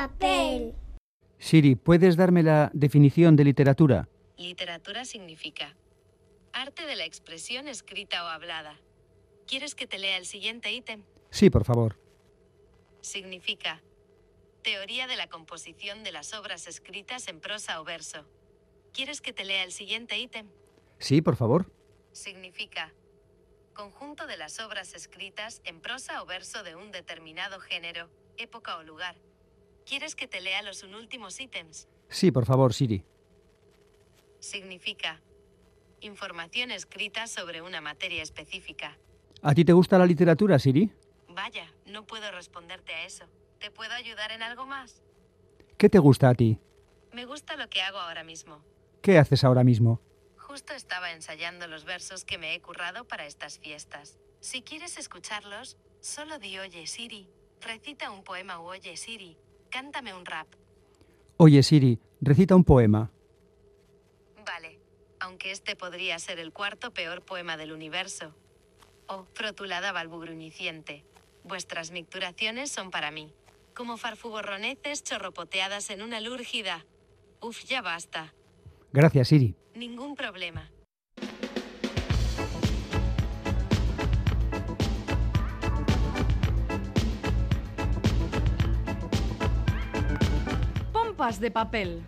Papel. Siri, ¿puedes darme la definición de literatura? Literatura significa arte de la expresión escrita o hablada. ¿Quieres que te lea el siguiente ítem? Sí, por favor. Significa teoría de la composición de las obras escritas en prosa o verso. ¿Quieres que te lea el siguiente ítem? Sí, por favor. Significa conjunto de las obras escritas en prosa o verso de un determinado género, época o lugar. ¿Quieres que te lea los últimos ítems? Sí, por favor, Siri. Significa información escrita sobre una materia específica. ¿A ti te gusta la literatura, Siri? Vaya, no puedo responderte a eso. ¿Te puedo ayudar en algo más? ¿Qué te gusta a ti? Me gusta lo que hago ahora mismo. ¿Qué haces ahora mismo? Justo estaba ensayando los versos que me he currado para estas fiestas. Si quieres escucharlos, solo di Oye Siri. Recita un poema o Oye Siri. Cántame un rap. Oye, Siri, recita un poema. Vale, aunque este podría ser el cuarto peor poema del universo. Oh, frotulada balbugruñiciente. Vuestras micturaciones son para mí. Como farfuborroneces chorropoteadas en una lúrgida. Uf, ya basta. Gracias, Siri. Ningún problema. Pompas de papel.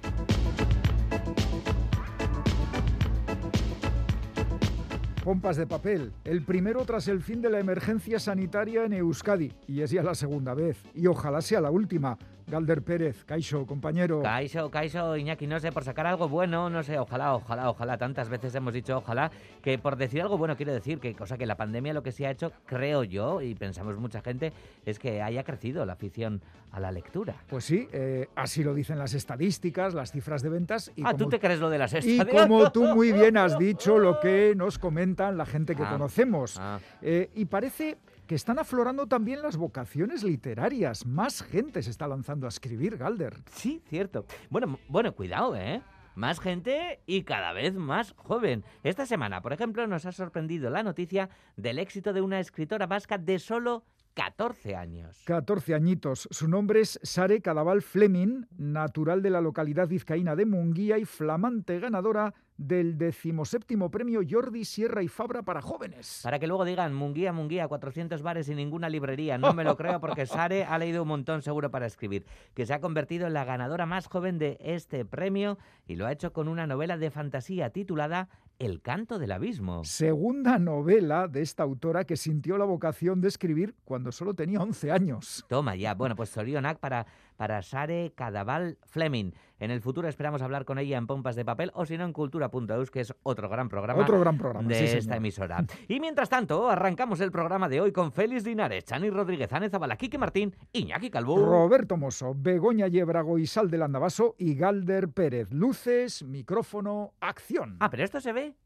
Pompas de papel. El primero tras el fin de la emergencia sanitaria en Euskadi. Y es ya la segunda vez. Y ojalá sea la última. Galder Pérez, Caixo, compañero. Caixo, Caixo, Iñaki, no sé, por sacar algo bueno, no sé, ojalá, ojalá, ojalá. Tantas veces hemos dicho ojalá, que por decir algo bueno quiero decir que, cosa que la pandemia lo que sí ha hecho, creo yo, y pensamos mucha gente, es que haya crecido la afición a la lectura. Pues sí, eh, así lo dicen las estadísticas, las cifras de ventas. Y ah, ¿tú te crees lo de las Y como tú muy bien has dicho, lo que nos comentan la gente que ah, conocemos. Ah. Eh, y parece que están aflorando también las vocaciones literarias. Más gente se está lanzando a escribir, Galder. Sí, cierto. Bueno, bueno, cuidado, ¿eh? Más gente y cada vez más joven. Esta semana, por ejemplo, nos ha sorprendido la noticia del éxito de una escritora vasca de solo 14 años. 14 añitos. Su nombre es Sare Cadaval Fleming, natural de la localidad vizcaína de Munguía y flamante ganadora del decimoséptimo premio Jordi Sierra y Fabra para jóvenes. Para que luego digan Munguía, Munguía, 400 bares y ninguna librería. No me lo creo porque Sare ha leído un montón seguro para escribir. Que se ha convertido en la ganadora más joven de este premio y lo ha hecho con una novela de fantasía titulada el canto del abismo. Segunda novela de esta autora que sintió la vocación de escribir cuando solo tenía 11 años. Toma ya. Bueno, pues Sorionak para, para Sare Cadaval Fleming. En el futuro esperamos hablar con ella en Pompas de Papel o si no en Cultura.eus, que es otro gran programa, otro gran programa de esta emisora. Y mientras tanto, arrancamos el programa de hoy con Félix Dinares, Chani Rodríguez, Ánez Zabala, Quique Martín, Iñaki Calvo, Roberto Mosso, Begoña Yebrago y Sal del Andabaso y Galder Pérez. Luces, micrófono, acción. Ah, pero esto se ve.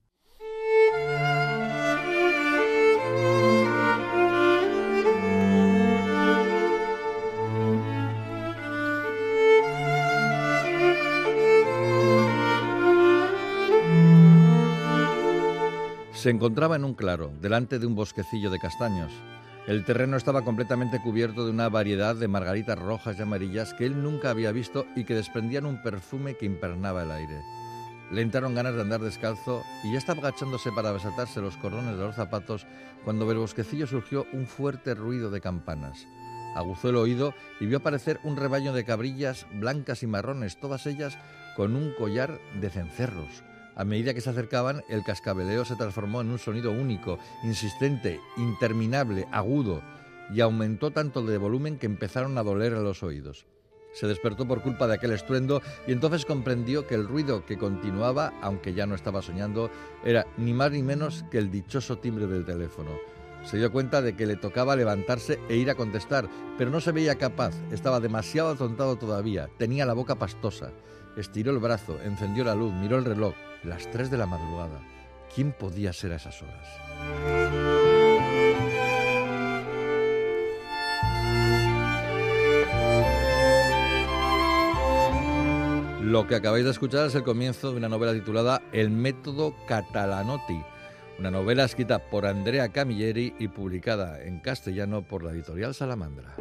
Se encontraba en un claro, delante de un bosquecillo de castaños. El terreno estaba completamente cubierto de una variedad de margaritas rojas y amarillas que él nunca había visto y que desprendían un perfume que impernaba el aire. Le entraron ganas de andar descalzo y ya estaba agachándose para desatarse los cordones de los zapatos cuando del bosquecillo surgió un fuerte ruido de campanas. Aguzó el oído y vio aparecer un rebaño de cabrillas blancas y marrones, todas ellas con un collar de cencerros. A medida que se acercaban, el cascabeleo se transformó en un sonido único, insistente, interminable, agudo, y aumentó tanto de volumen que empezaron a doler a los oídos. Se despertó por culpa de aquel estruendo y entonces comprendió que el ruido que continuaba, aunque ya no estaba soñando, era ni más ni menos que el dichoso timbre del teléfono. Se dio cuenta de que le tocaba levantarse e ir a contestar, pero no se veía capaz, estaba demasiado atontado todavía, tenía la boca pastosa. Estiró el brazo, encendió la luz, miró el reloj. Las 3 de la madrugada. ¿Quién podía ser a esas horas? Lo que acabáis de escuchar es el comienzo de una novela titulada El método Catalanotti, una novela escrita por Andrea Camilleri y publicada en castellano por la editorial Salamandra.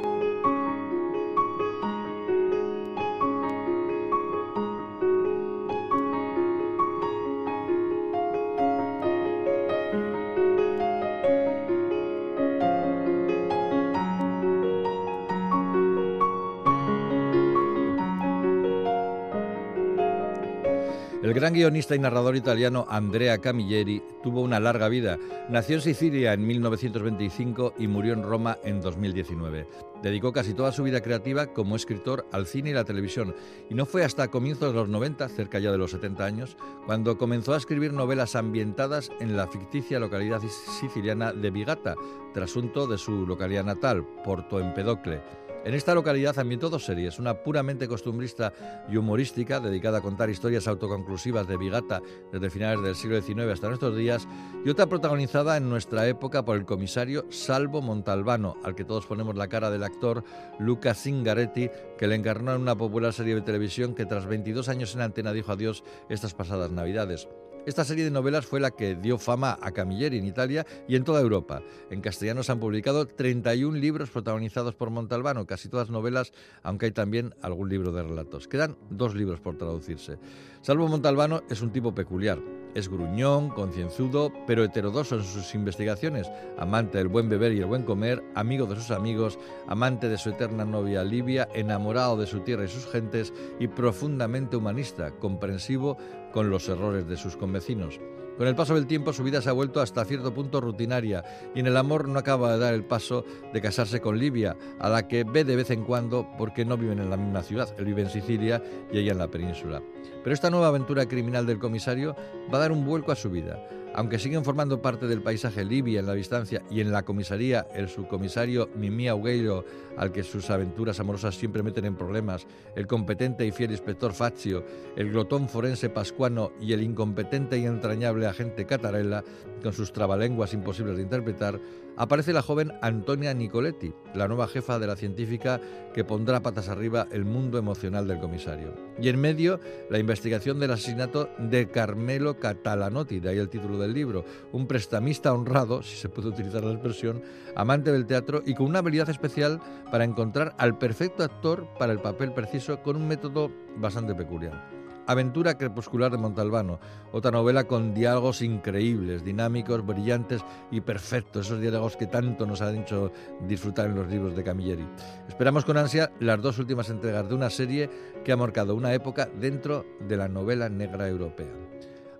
Gran guionista y narrador italiano Andrea Camilleri tuvo una larga vida. Nació en Sicilia en 1925 y murió en Roma en 2019. Dedicó casi toda su vida creativa como escritor al cine y la televisión y no fue hasta comienzos de los 90, cerca ya de los 70 años, cuando comenzó a escribir novelas ambientadas en la ficticia localidad siciliana de Vigata, trasunto de su localidad natal, Porto Empedocle. En esta localidad ambientó dos series, una puramente costumbrista y humorística, dedicada a contar historias autoconclusivas de Vigata desde finales del siglo XIX hasta nuestros días, y otra protagonizada en nuestra época por el comisario Salvo Montalbano, al que todos ponemos la cara del actor Luca Zingaretti, que le encarnó en una popular serie de televisión que tras 22 años en antena dijo adiós estas pasadas Navidades. Esta serie de novelas fue la que dio fama a Camilleri en Italia y en toda Europa. En castellano se han publicado 31 libros protagonizados por Montalbano, casi todas novelas, aunque hay también algún libro de relatos. Quedan dos libros por traducirse. Salvo Montalbano es un tipo peculiar. Es gruñón, concienzudo, pero heterodoso en sus investigaciones, amante del buen beber y el buen comer, amigo de sus amigos, amante de su eterna novia Livia, enamorado de su tierra y sus gentes y profundamente humanista, comprensivo con los errores de sus convecinos. Con el paso del tiempo su vida se ha vuelto hasta cierto punto rutinaria y en el amor no acaba de dar el paso de casarse con Livia, a la que ve de vez en cuando porque no viven en la misma ciudad. Él vive en Sicilia y ella en la península. Pero esta nueva aventura criminal del comisario va a dar un vuelco a su vida. Aunque siguen formando parte del paisaje Libia en la distancia y en la comisaría el subcomisario Mimi Augueiro, al que sus aventuras amorosas siempre meten en problemas, el competente y fiel inspector Fazio, el glotón forense Pascuano y el incompetente y entrañable agente Catarella, con sus trabalenguas imposibles de interpretar, aparece la joven Antonia Nicoletti, la nueva jefa de la científica que pondrá patas arriba el mundo emocional del comisario. Y en medio, la investigación del asesinato de Carmelo Catalanotti, de ahí el título del libro, un prestamista honrado, si se puede utilizar la expresión, amante del teatro y con una habilidad especial para encontrar al perfecto actor para el papel preciso con un método bastante peculiar. Aventura crepuscular de Montalbano, otra novela con diálogos increíbles, dinámicos, brillantes y perfectos, esos diálogos que tanto nos han hecho disfrutar en los libros de Camilleri. Esperamos con ansia las dos últimas entregas de una serie que ha marcado una época dentro de la novela negra europea.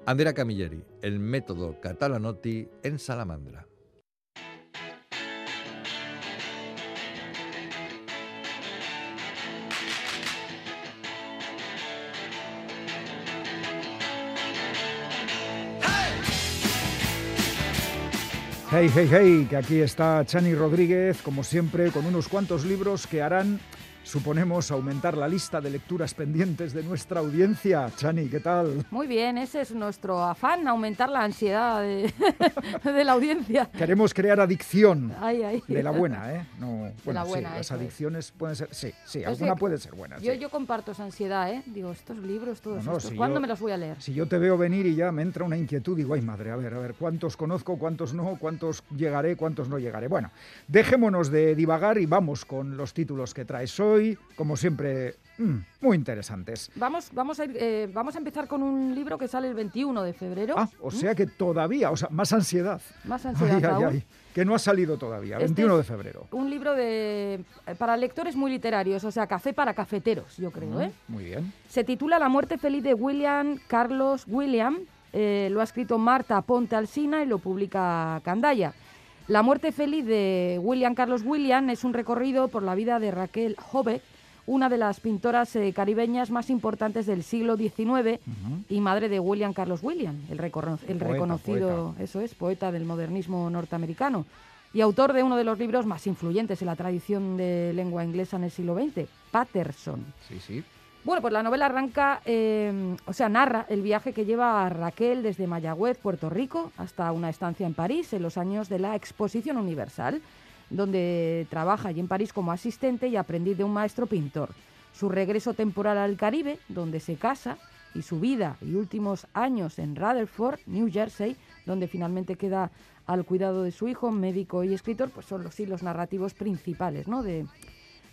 Andrea Camilleri, el método Catalanotti en Salamandra. Hey, hey, hey, que aquí está Chani Rodríguez, como siempre, con unos cuantos libros que harán suponemos, aumentar la lista de lecturas pendientes de nuestra audiencia. Chani, ¿qué tal? Muy bien, ese es nuestro afán, aumentar la ansiedad de, la audiencia. Queremos crear adicción de la buena, ¿eh? No, bueno, la buena, sí, las adicciones pueden ser, sí, sí, alguna puede ser buena. Yo, yo comparto esa ansiedad, ¿eh? Digo, estos libros, todos estos, ¿cuándo me los voy a leer? Si yo te veo venir y ya me entra una inquietud, digo, ay madre, a ver, a ver, ¿cuántos conozco, cuántos no, cuántos llegaré, cuántos no llegaré? Bueno, dejémonos de divagar y vamos con los títulos que traes hoy hoy, como siempre, mm, muy interesantes. Vamos, vamos, a eh, vamos a empezar con un libro que sale el 21 de febrero. Ah, o sea que todavía, o sea, más ansiedad. Más ansiedad que no ha salido todavía, 21 este de febrero. Un libro de, eh, para lectores muy literarios, o sea, café para cafeteros, yo creo. ¿eh? Muy bien. Se titula La muerte feliz de William Carlos William. lo ha escrito Marta Ponte Alsina y lo publica Candaya. La muerte feliz de William Carlos William es un recorrido por la vida de Raquel Hove, una de las pintoras eh, caribeñas más importantes del siglo XIX y madre de William Carlos William, el, reconocido, eso es, poeta del modernismo norteamericano y autor de uno de los libros más influyentes en la tradición de lengua inglesa en el siglo XX, Patterson. Sí, sí. Bueno, pues la novela arranca, em, o sea, narra el viaje que lleva a Raquel desde Mayagüez, Puerto Rico, hasta una estancia en París en los años de la Exposición Universal, donde trabaja allí en París como asistente y aprendiz de un maestro pintor. Su regreso temporal al Caribe, donde se casa, y su vida y últimos años en Rutherford, New Jersey, donde finalmente queda al cuidado de su hijo, médico y escritor, pues son los hilos narrativos principales ¿no? de,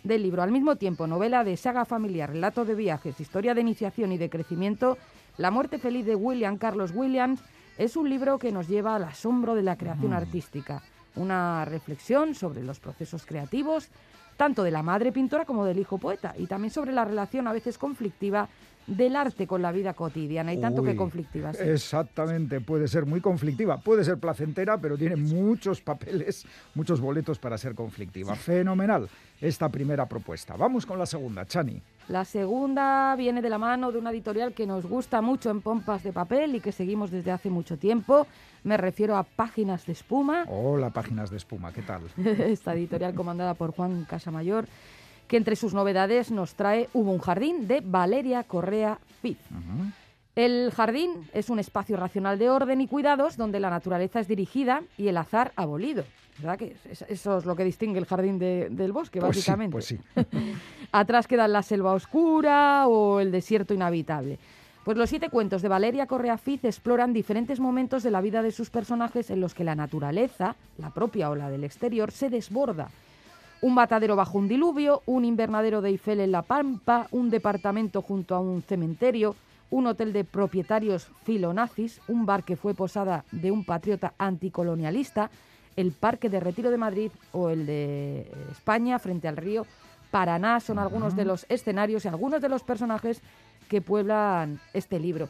del libro. Al mismo tiempo, novela de saga familiar, relato de viajes, historia de iniciación y de crecimiento, La muerte feliz de William Carlos Williams es un libro que nos lleva al asombro de la creación mm. artística, una reflexión sobre los procesos creativos, tanto de la madre pintora como del hijo poeta, y también sobre la relación a veces conflictiva del arte con la vida cotidiana y tanto que conflictiva. sí. Exactamente, puede ser muy conflictiva, puede ser placentera, pero tiene muchos papeles, muchos boletos para ser conflictiva. Fenomenal esta primera propuesta. Vamos con la segunda, Chani. La segunda viene de la mano de una editorial que nos gusta mucho en pompas de papel y que seguimos desde hace mucho tiempo. Me refiero a Páginas de Espuma, Hola, páginas de espuma, ¿qué tal? esta editorial comandada por Juan Casamayor, que entre sus novedades nos trae Hubo un jardín de Valeria Correa Piz. Ujú. El jardín es un espacio racional de orden y cuidados donde la naturaleza es dirigida y el azar abolido. ¿Verdad que es- eso es lo que distingue el jardín de- del bosque, Pues sí, básicamente? pues sí. Atrás quedan la selva oscura o el desierto inhabitable. Pues los siete cuentos de Valeria Correa Fiz exploran diferentes momentos de la vida de sus personajes en los que la naturaleza, la propia o la del exterior, se desborda. Un matadero bajo un diluvio, un invernadero de Eiffel en la Pampa, un departamento junto a un cementerio, un hotel de propietarios filonazis, un bar que fue posada de un patriota anticolonialista, el Parque de Retiro de Madrid o el de España frente al río Paraná. Son algunos de los escenarios y algunos de los personajes que pueblan este libro.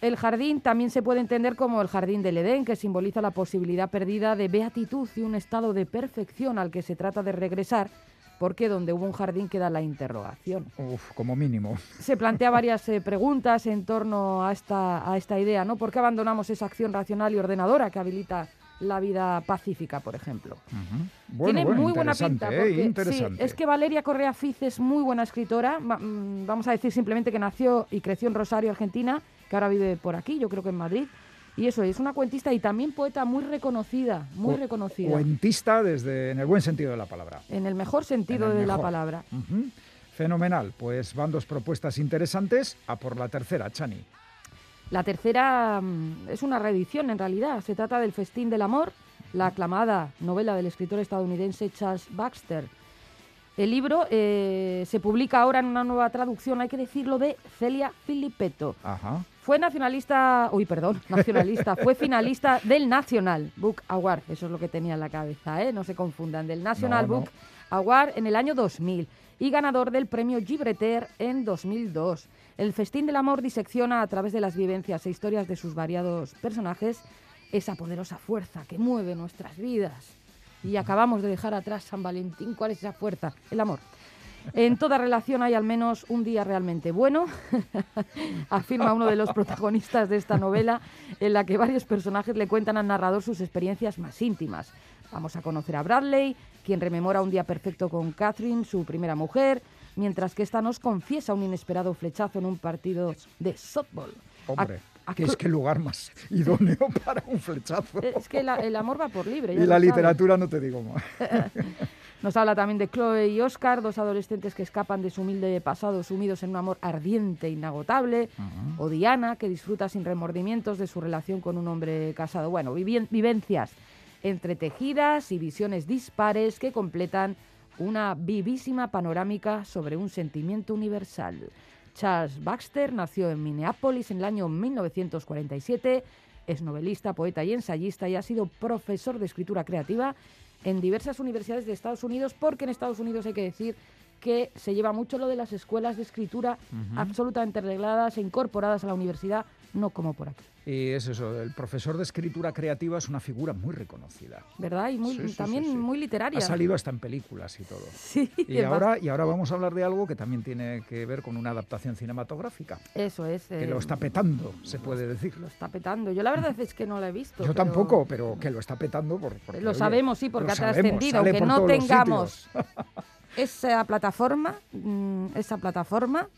El jardín también se puede entender como el jardín del Edén, que simboliza la posibilidad perdida de beatitud y un estado de perfección al que se trata de regresar, porque donde hubo un jardín queda la interrogación. Uf, como mínimo. Se plantea varias eh, preguntas en torno a esta, a esta idea, ¿no? ¿Por qué abandonamos esa acción racional y ordenadora que habilita la vida pacífica, por ejemplo? Bueno, Tiene bueno, muy buena pinta. ¿eh? porque, sí, es que Valeria Correa Fiz es muy buena escritora. Va- mm, Vamos a decir simplemente que nació y creció en Rosario, Argentina, que ahora vive por aquí, yo creo que en Madrid. Y eso, es una cuentista y también poeta muy reconocida, muy reconocida. Cuentista desde, en el buen sentido de la palabra. En el mejor sentido el de la palabra. Fenomenal. Pues van dos propuestas interesantes. A por la tercera, Chani. La tercera mm, es una reedición en realidad. Se trata del Festín del Amor, la aclamada novela del escritor estadounidense Charles Baxter. El libro eh, se publica ahora en una nueva traducción, hay que decirlo, de Celia Filippetto. Ajá. Fue nacionalista, uy, perdón, nacionalista, fue finalista del National Book Award, eso es lo que tenía en la cabeza, ¿eh? no se confundan, del National No, no. Book Award en el año 2000 y ganador del premio Gibreter en 2002. El Festín del Amor disecciona a través de las vivencias e historias de sus variados personajes esa poderosa fuerza que mueve nuestras vidas. Y acabamos de dejar atrás San Valentín. ¿Cuál es esa fuerza? El amor. En toda relación hay al menos un día realmente bueno, afirma uno de los protagonistas de esta novela, en la que varios personajes le cuentan al narrador sus experiencias más íntimas. Vamos a conocer a Bradley, quien rememora un día perfecto con Catherine, su primera mujer, mientras que esta nos confiesa un inesperado flechazo en un partido de softball. Hombre, A- es que lugar más idóneo para un flechazo. Es que la- el amor va por libre. ya y la sabes. literatura no te digo más. Nos habla también de Chloe y Oscar, dos adolescentes que escapan de su humilde pasado sumidos en un amor ardiente e inagotable. O Diana, que disfruta sin remordimientos de su relación con un hombre casado. Bueno, vivencias entretejidas y visiones dispares que completan una vivísima panorámica sobre un sentimiento universal. Charles Baxter nació en Minneapolis en el año 1947, es novelista, poeta y ensayista y ha sido profesor de escritura creativa en diversas universidades de Estados Unidos, porque en Estados Unidos hay que decir que se lleva mucho lo de las escuelas de escritura absolutamente regladas e incorporadas a la universidad, no como por aquí, Y es eso, el profesor de escritura creativa es una figura muy reconocida. ¿verdad? Y muy, Sí, sí, también sí, muy literaria. Ha salido hasta en películas y todo. Sí, Y ahora, y ahora vamos a hablar de algo que también tiene que ver con una adaptación cinematográfica, Eso es. que eh, lo está petando, se puede decir. lo está petando. Yo la verdad es que no la he visto. Yo pero- tampoco, pero que lo está petando por, porque, Lo oye, sabemos, sí, porque ha trascendido, por no tengamos esa plataforma, mm, esa plataforma,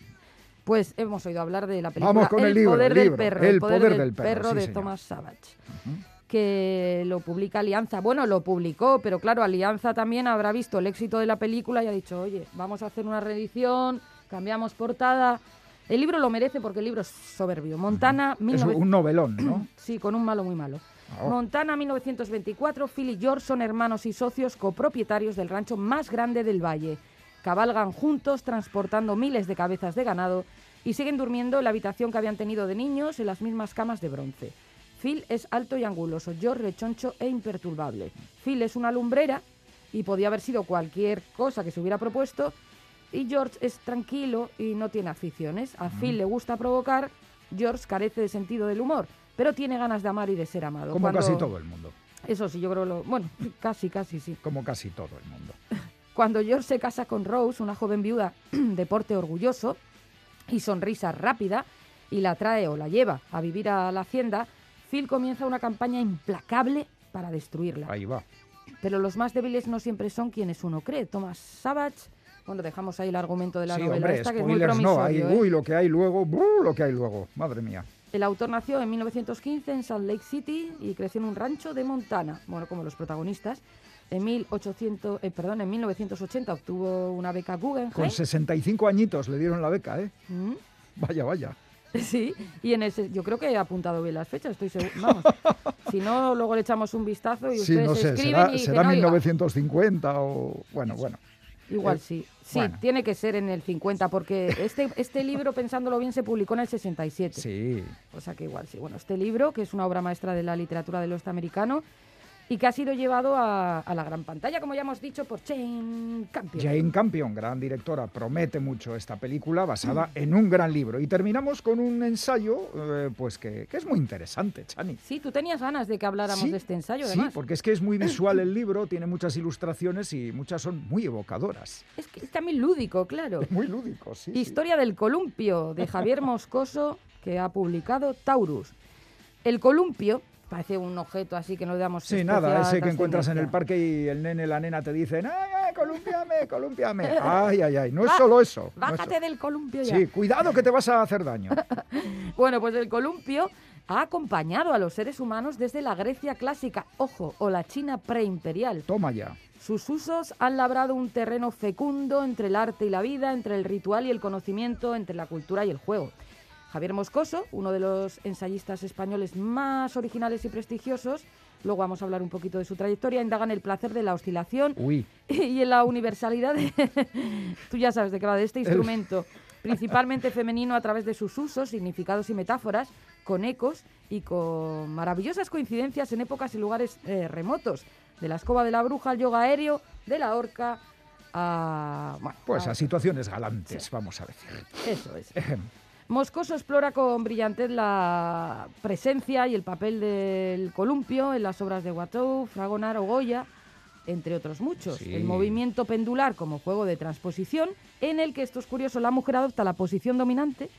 pues hemos oído hablar de la película Vamos con el libro, poder el del libro, perro, El poder del perro, sí, de señor. Thomas Savage, que lo publica Alianza. Bueno, lo publicó, pero claro, Alianza también habrá visto el éxito de la película y ha dicho, oye, vamos a hacer una reedición, cambiamos portada. El libro lo merece porque el libro es soberbio. Montana, Es 1900 un novelón, ¿no? Sí, con un malo muy malo. Oh. Montana, 1924. Phil y George son hermanos y socios copropietarios del rancho más grande del valle. Cabalgan juntos transportando miles de cabezas de ganado y siguen durmiendo en la habitación que habían tenido de niños en las mismas camas de bronce. Phil es alto y anguloso, George rechoncho e imperturbable. Phil es una lumbrera y podía haber sido cualquier cosa que se hubiera propuesto y George es tranquilo y no tiene aficiones. A Phil le gusta provocar, George carece de sentido del humor, pero tiene ganas de amar y de ser amado. Como Cuando- casi todo el mundo. Eso sí, yo creo lo... Bueno, casi, casi sí. Como casi todo el mundo. Cuando George se casa con Rose, una joven viuda de porte orgulloso y sonrisa rápida, y la trae o la lleva a vivir a la hacienda, Phil comienza una campaña implacable para destruirla. Ahí va. Pero los más débiles no siempre son quienes uno cree. Thomas Savage, bueno, dejamos ahí el argumento de la sí, novela hombre, esta, que es muy spoilers no. Hay, promisorio. ¿eh? uy, lo que hay luego, buh, lo que hay luego. Madre mía. El autor nació en 1915 en Salt Lake City y creció en un rancho de Montana, bueno, como los protagonistas. En, 1800, eh, perdón, en 1980 obtuvo una beca Guggenheim. Con 65 añitos le dieron la beca, ¿eh? Mm, Vaya, vaya. Sí, y en ese, yo creo que he apuntado bien las fechas, estoy seguro. Vamos, si no, luego le echamos un vistazo y Sí, ustedes no sé, escriben será, y será dicen, "Oiga, 1950 o... Bueno, bueno. Igual Eh, sí. Sí, bueno. tiene que ser en el 50, porque este, este libro, pensándolo bien, se publicó en el 67. Sí. O sea que igual sí. Bueno, este libro, que es una obra maestra de la literatura del oeste americano y que ha sido llevado a, a la gran pantalla, como ya hemos dicho, por Jane Campion. Jane Campion, gran directora, promete mucho esta película basada en un gran libro. Y terminamos con un ensayo, eh, pues que, que es muy interesante, Chani. Sí, tú tenías ganas de que habláramos Sí, de este ensayo, Sí, además. porque es que es muy visual el libro, tiene muchas ilustraciones y muchas son muy evocadoras. Es que es también lúdico, claro. Muy lúdico, sí. sí. Historia del columpio, de Javier Moscoso, que ha publicado Taurus. El columpio parece un objeto así que no le damos Sí, nada, ese que encuentras en el parque y el nene, la nena te dicen, ¡ay, ay, columpiame, columpiame! ¡Ay, ay, ay! No es solo eso. no es Bájate del columpio ya. Sí, cuidado que te vas a hacer daño. Bueno, pues el columpio ha acompañado a los seres humanos desde la Grecia clásica, ojo, o la China preimperial. Toma ya. Sus usos han labrado un terreno fecundo entre el arte y la vida, entre el ritual y el conocimiento, entre la cultura y el juego. Javier Moscoso, uno de los ensayistas españoles más originales y prestigiosos, luego vamos a hablar un poquito de su trayectoria, indaga en el placer de la oscilación Uy, y en la universalidad de... Tú ya sabes de qué va de este instrumento, principalmente femenino a través de sus usos, significados y metáforas, con ecos y con maravillosas coincidencias en épocas y lugares eh, remotos, de la escoba de la bruja al yoga aéreo, de la horca a... Bueno, pues a- a situaciones galantes, vamos a decir. Eso es. Moscoso explora con brillantez la presencia y el papel del columpio en las obras de Watteau, Fragonard o Goya, entre otros muchos. Sí. El movimiento pendular como juego de transposición, en el que, esto es curioso, la mujer adopta la posición dominante,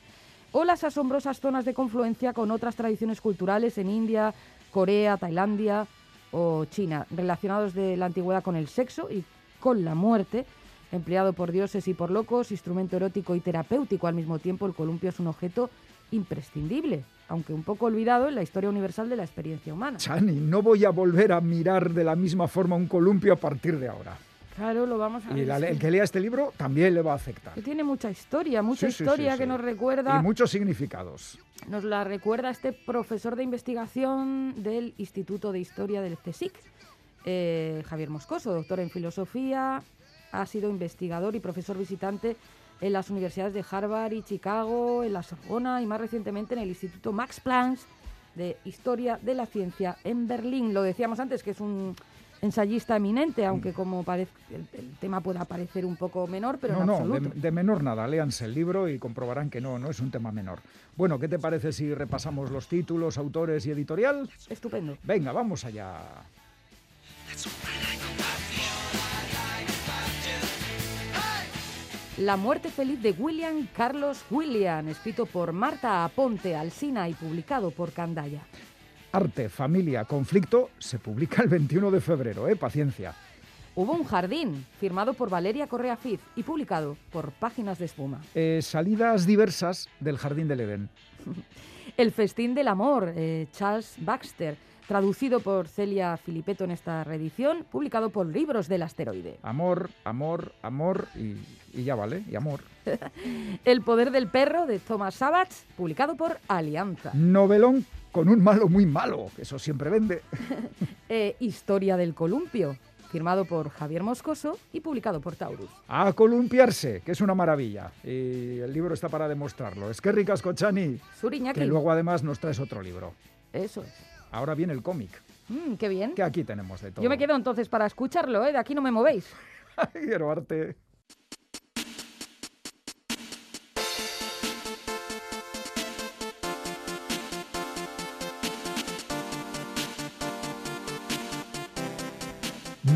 o las asombrosas zonas de confluencia con otras tradiciones culturales en India, Corea, Tailandia o China, relacionados de la antigüedad con el sexo y con la muerte, empleado por dioses y por locos, instrumento erótico y terapéutico al mismo tiempo, el columpio es un objeto imprescindible, aunque un poco olvidado en la historia universal de la experiencia humana. Chani, no voy a volver a mirar de la misma forma un columpio a partir de ahora. Claro, lo vamos a Y ver. la- es el que- lea este libro también le va a afectar. que tiene mucha historia, mucha Sí, sí, sí, historia sí. que nos recuerda Y muchos significados. Nos la recuerda este profesor de investigación del Instituto de Historia del CSIC, eh, Javier Moscoso, doctor en filosofía, ha sido investigador y profesor visitante en las universidades de Harvard y Chicago, en la Sorbona y más recientemente en el Instituto Max Planck de Historia de la Ciencia en Berlín. Lo decíamos antes que es un ensayista eminente, aunque como parez- el, el tema pueda parecer un poco menor, pero no, en no, absoluto. de, de menor nada. Léanse el libro y comprobarán que no, no es un tema menor. Bueno, ¿qué te parece si repasamos los títulos, autores y editorial? Estupendo. Venga, vamos allá. La muerte feliz de William Carlos William, escrito por Marta Aponte Alsina y publicado por Candaya. Arte, familia, conflicto, se publica el 21 de febrero, ¿eh? Paciencia. Hubo un jardín, firmado por Valeria Correa Fiz y publicado por Páginas de Espuma. Eh, salidas diversas del Jardín del Edén. El festín del amor, eh, Charles Baxter, traducido por Celia Filipeto en esta reedición, publicado por Libros del Asteroide. Amor, amor, amor y, y ya vale, y amor. El poder del perro, de Thomas Savage, publicado por Alianza. Novelón con un malo muy malo, que eso siempre vende. Eh, Historia del columpio, firmado por Javier Moscoso y publicado por Taurus. A columpiarse, que es una maravilla. Y el libro está para demostrarlo. Es que ricas, Cochani, Suriñaki. que luego además nos traes otro libro. Eso es. Ahora viene el cómic. Mm, qué bien. Que aquí tenemos de todo. Yo me quedo entonces para escucharlo, ¿eh? De aquí no me movéis. Quiero arte.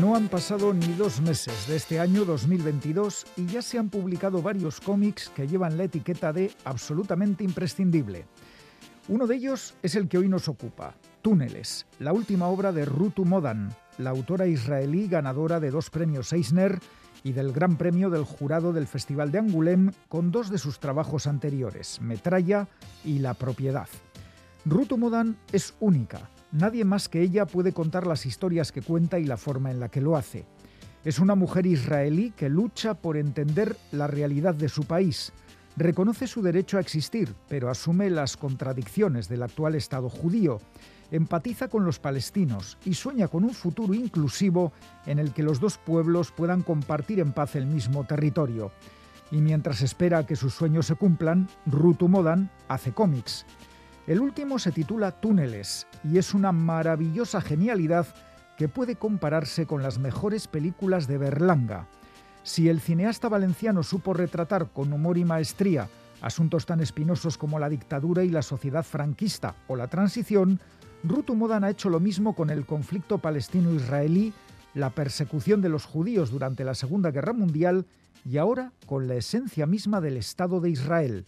No han pasado ni dos meses de este año 2022 y ya se han publicado varios cómics que llevan la etiqueta de absolutamente imprescindible. Uno de ellos es el que hoy nos ocupa, Túneles, la última obra de Rutu Modan, la autora israelí ganadora de dos premios Eisner y del Gran Premio del Jurado del Festival de Angoulême con dos de sus trabajos anteriores, Metralla y La Propiedad. Rutu Modan es única Nadie más que ella puede contar las historias que cuenta y la forma en la que lo hace. Es una mujer israelí que lucha por entender la realidad de su país. Reconoce su derecho a existir, pero asume las contradicciones del actual Estado judío. Empatiza con los palestinos y sueña con un futuro inclusivo en el que los dos pueblos puedan compartir en paz el mismo territorio. Y mientras espera que sus sueños se cumplan, Ruth Modan hace cómics. El último se titula Túneles y es una maravillosa genialidad que puede compararse con las mejores películas de Berlanga. Si el cineasta valenciano supo retratar con humor y maestría asuntos tan espinosos como la dictadura y la sociedad franquista o la transición, Rutu Modan ha hecho lo mismo con el conflicto palestino-israelí, la persecución de los judíos durante la Segunda Guerra Mundial y ahora con la esencia misma del Estado de Israel.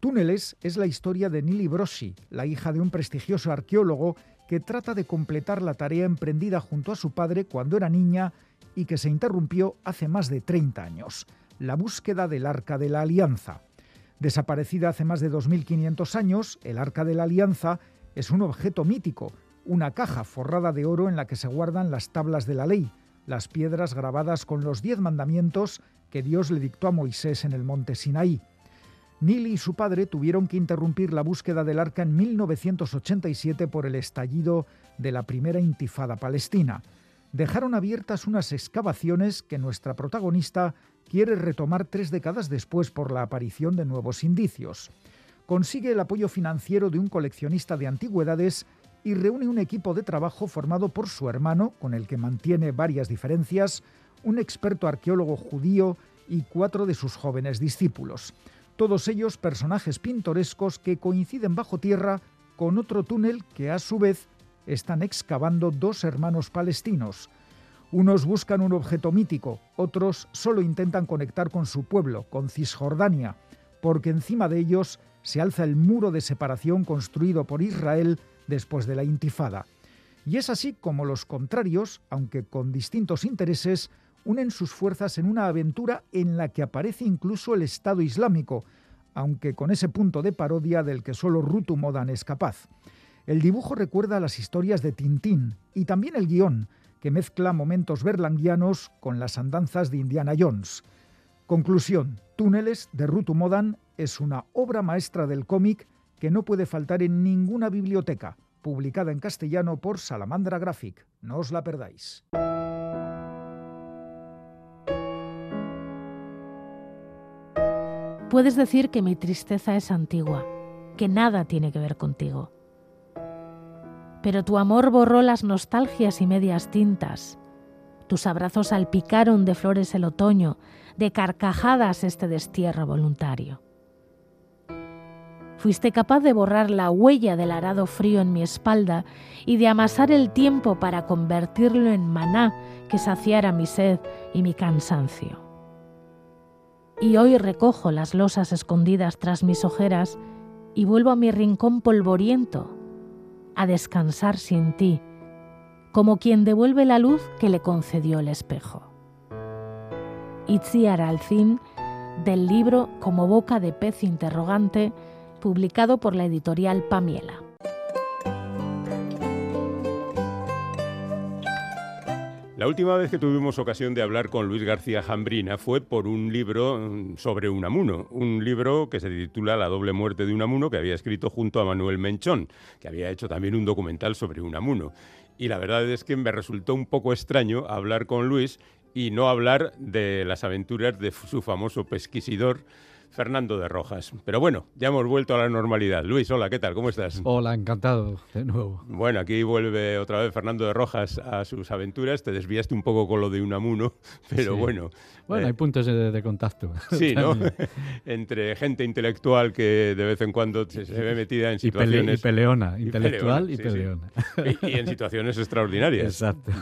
Túneles es la historia de Nili Brossi, la hija de un prestigioso arqueólogo que trata de completar la tarea emprendida junto a su padre cuando era niña y que se interrumpió hace más de 30 años, la búsqueda del Arca de la Alianza. Desaparecida hace más de 2.500 años, el Arca de la Alianza es un objeto mítico, una caja forrada de oro en la que se guardan las tablas de la ley, las piedras grabadas con los diez mandamientos que Dios le dictó a Moisés en el monte Sinaí. Nili y su padre tuvieron que interrumpir la búsqueda del arca en 1987 por el estallido de la primera intifada palestina. Dejaron abiertas unas excavaciones que nuestra protagonista quiere retomar tres décadas después por la aparición de nuevos indicios. Consigue el apoyo financiero de un coleccionista de antigüedades y reúne un equipo de trabajo formado por su hermano, con el que mantiene varias diferencias, un experto arqueólogo judío y cuatro de sus jóvenes discípulos todos ellos personajes pintorescos que coinciden bajo tierra con otro túnel que a su vez están excavando dos hermanos palestinos. Unos buscan un objeto mítico, otros solo intentan conectar con su pueblo, con Cisjordania, porque encima de ellos se alza el muro de separación construido por Israel después de la intifada. Y es así como los contrarios, aunque con distintos intereses, unen sus fuerzas en una aventura en la que aparece incluso el Estado Islámico, aunque con ese punto de parodia del que solo Rutu Modan es capaz. El dibujo recuerda las historias de Tintín y también el guion, que mezcla momentos berlanguianos con las andanzas de Indiana Jones. Conclusión, Túneles de Rutu Modan es una obra maestra del cómic que no puede faltar en ninguna biblioteca, publicada en castellano por Salamandra Graphic. No os la perdáis. Puedes decir que mi tristeza es antigua, que nada tiene que ver contigo. Pero tu amor borró las nostalgias y medias tintas. Tus abrazos salpicaron de flores el otoño, de carcajadas este destierro voluntario. Fuiste capaz de borrar la huella del arado frío en mi espalda y de amasar el tiempo para convertirlo en maná que saciara mi sed y mi cansancio y hoy recojo las losas escondidas tras mis ojeras y vuelvo a mi rincón polvoriento, a descansar sin ti, como quien devuelve la luz que le concedió el espejo. Itziar Alcín, del libro Como boca de pez interrogante, publicado por la editorial Pamiela. La última vez que tuvimos ocasión de hablar con Luis García Jambrina fue por un libro mm, sobre Unamuno, un libro que se titula La doble muerte de Unamuno, que había escrito junto a Manuel Menchón, que había hecho también un documental sobre Unamuno. Y la verdad es que me resultó un poco extraño hablar con Luis y no hablar de las aventuras de su famoso pesquisidor Fernando de Rojas. Pero bueno, ya hemos vuelto a la normalidad. Luis, hola, ¿qué tal? ¿Cómo estás? Hola, encantado de nuevo. Bueno, aquí vuelve otra vez Fernando de Rojas a sus aventuras. Te desviaste un poco con lo de Unamuno, pero bueno. Bueno, hay eh, puntos de, contacto. Sí, ¿no? Entre gente intelectual que de vez en cuando se, ve metida en situaciones... Y, peleona, intelectual y peleona. Y, en situaciones extraordinarias. Exacto.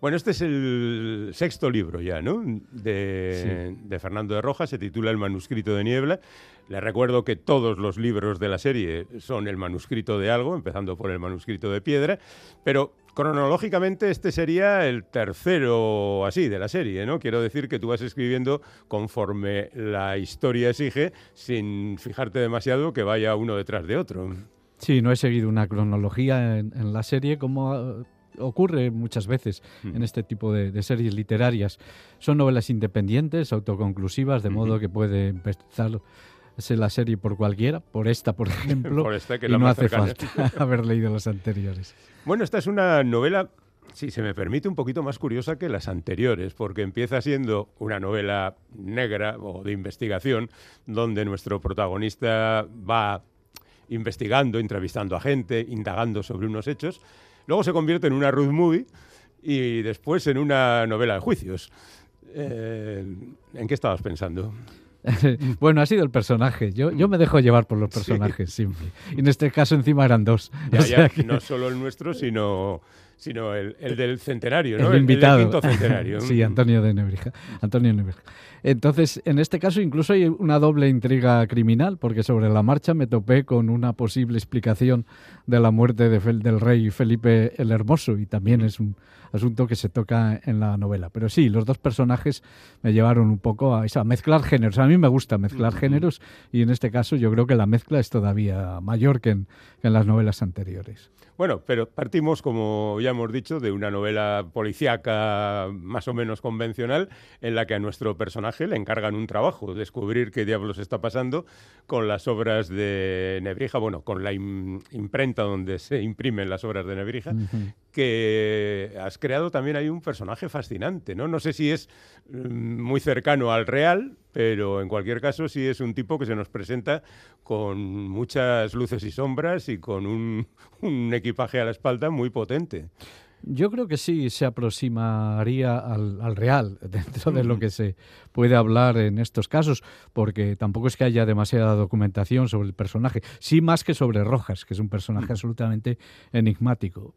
Bueno, este es el sexto libro ya, ¿no? De, de Fernando de Rojas, se titula El manuscrito de niebla. Les recuerdo que todos los libros de la serie son el manuscrito de algo, empezando por el manuscrito de piedra, pero cronológicamente este sería el tercero así de la serie, ¿no? Quiero decir que tú vas escribiendo conforme la historia exige, sin fijarte demasiado que vaya uno detrás de otro. Sí, no he seguido una cronología en, la serie como ocurre muchas veces en este tipo de, series literarias. Son novelas independientes, autoconclusivas, de modo que puede empezar la serie por cualquiera, por esta, por ejemplo, por esta, que y no hace falta haber leído las anteriores. Bueno, esta es una novela, si se me permite, un poquito más curiosa que las anteriores, porque empieza siendo una novela negra o de investigación, donde nuestro protagonista va investigando, entrevistando a gente, indagando sobre unos hechos, luego se convierte en una road movie y después en una novela de juicios. Eh, ¿En qué estabas pensando? bueno, ha sido el personaje. Yo, yo me dejo llevar por los personajes, simple. Y en este caso encima eran dos. No solo el nuestro, sino sino el, del centenario, ¿no? El invitado. El, quinto centenario. sí, Antonio de Nebrija. Antonio Nebrija. Entonces, en este caso incluso hay una doble intriga criminal, porque sobre la marcha me topé con una posible explicación de la muerte del rey Felipe el Hermoso, y también es un asunto que se toca en la novela. Pero sí, los dos personajes me llevaron un poco a, a mezclar géneros. A mí me gusta mezclar géneros, y en este caso yo creo que la mezcla es todavía mayor que en las novelas anteriores. Bueno, pero partimos, como ya hemos dicho, de una novela policíaca más o menos convencional en la que a nuestro personaje le encargan un trabajo, descubrir qué diablos está pasando con las obras de Nebrija, bueno, con la imprenta donde se imprimen las obras de Nebrija, que has creado también hay un personaje fascinante, ¿no? No sé si es mm, muy cercano al real, pero en cualquier caso sí es un tipo que se nos presenta con muchas luces y sombras y con un, un equipaje a la espalda muy potente. Yo creo que sí se aproximaría al, real dentro de lo que se puede hablar en estos casos, porque tampoco es que haya demasiada documentación sobre el personaje, sí más que sobre Rojas, que es un personaje absolutamente enigmático.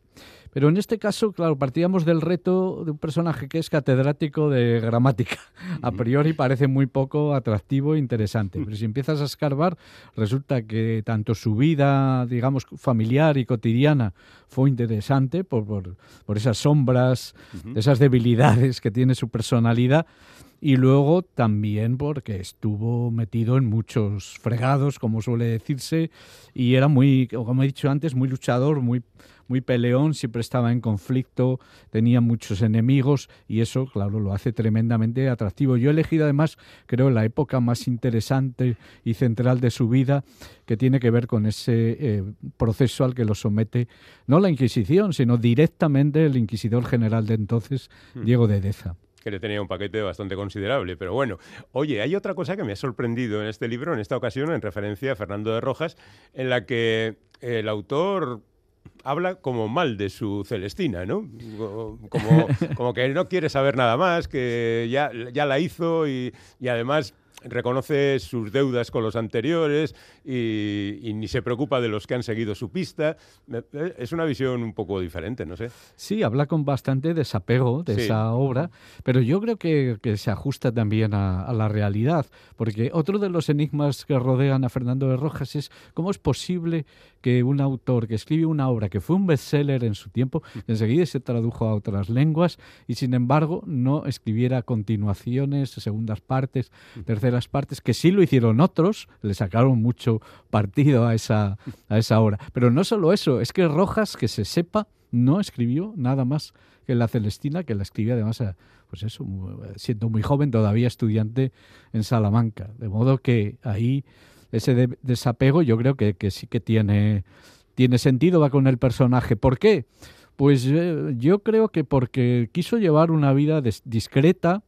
Pero en este caso, claro, partíamos del reto de un personaje que es catedrático de gramática. A priori parece muy poco atractivo e interesante, pero si empiezas a escarbar, resulta que tanto su vida, digamos, familiar y cotidiana fue interesante por, por, esas sombras, esas debilidades que tiene su personalidad y luego también porque estuvo metido en muchos fregados, como suele decirse, y era muy, como he dicho antes, muy luchador, muy, muy peleón, siempre estaba en conflicto, tenía muchos enemigos y eso, claro, lo hace tremendamente atractivo. Yo he elegido además, creo, la época más interesante y central de su vida, que tiene que ver con ese eh, proceso al que lo somete, no la Inquisición, sino directamente el inquisidor general de entonces, hmm. Diego de Deza que le tenía un paquete bastante considerable. Pero bueno, oye, hay otra cosa que me ha sorprendido en este libro, en esta ocasión, en referencia a Fernando de Rojas, en la que el autor habla como mal de su Celestina, ¿no? Como, como que no quiere saber nada más, que ya, ya la hizo y, y además reconoce sus deudas con los anteriores y, ni se preocupa de los que han seguido su pista. Eh, es una visión un poco diferente, no sé. Sí, habla con bastante desapego de esa obra, pero yo creo que, se ajusta también a, la realidad, porque otro de los enigmas que rodean a Fernando de Rojas es cómo es posible que un autor que escribe una obra que fue un bestseller en su tiempo, enseguida se tradujo a otras lenguas y sin embargo no escribiera continuaciones, segundas partes, terceras partes, que sí lo hicieron otros, le sacaron mucho partido a esa, a esa obra. Pero no solo eso, es que Rojas, que se sepa, no escribió nada más que la Celestina, que la escribió además, pues eso, siendo muy joven, todavía estudiante en Salamanca. De modo que ahí ese desapego yo creo que, sí que tiene, tiene sentido, va con el personaje. ¿Por qué? Pues eh, yo creo que porque quiso llevar una vida discreta,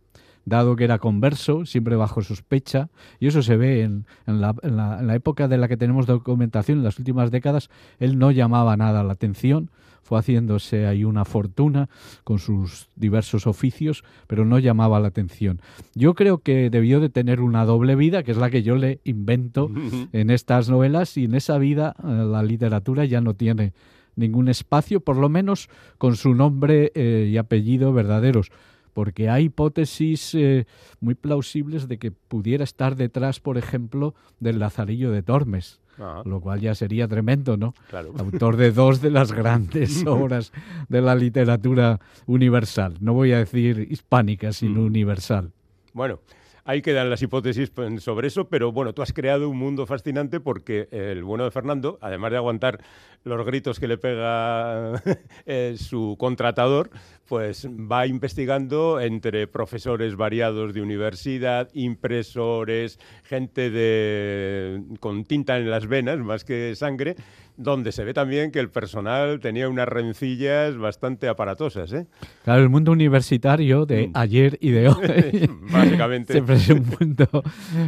dado que era converso, siempre bajo sospecha, y eso se ve en, la, en, la, época de la que tenemos documentación, en las últimas décadas, él no llamaba nada la atención, fue haciéndose ahí una fortuna con sus diversos oficios, pero no llamaba la atención. Yo creo que debió de tener una doble vida, que es la que yo le invento en estas novelas, y en esa vida eh, la literatura ya no tiene ningún espacio, por lo menos con su nombre eh, y apellido verdaderos porque hay hipótesis eh, muy plausibles de que pudiera estar detrás, por ejemplo, del Lazarillo de Tormes, ah. lo cual ya sería tremendo, ¿no? Autor de dos de las grandes obras de la literatura universal, no voy a decir hispánica, sino mm. universal. Bueno, Ahí quedan las hipótesis pues, sobre eso, pero bueno, tú has creado un mundo fascinante porque el bueno de Fernando, además de aguantar los gritos que le pega eh, su contratador, pues va investigando entre profesores variados de universidad, impresores, gente de, con tinta en las venas más que sangre, donde se ve también que el personal tenía unas rencillas bastante aparatosas. ¿eh? Claro, el mundo universitario de mm. ayer y de hoy. Básicamente. Siempre es un mundo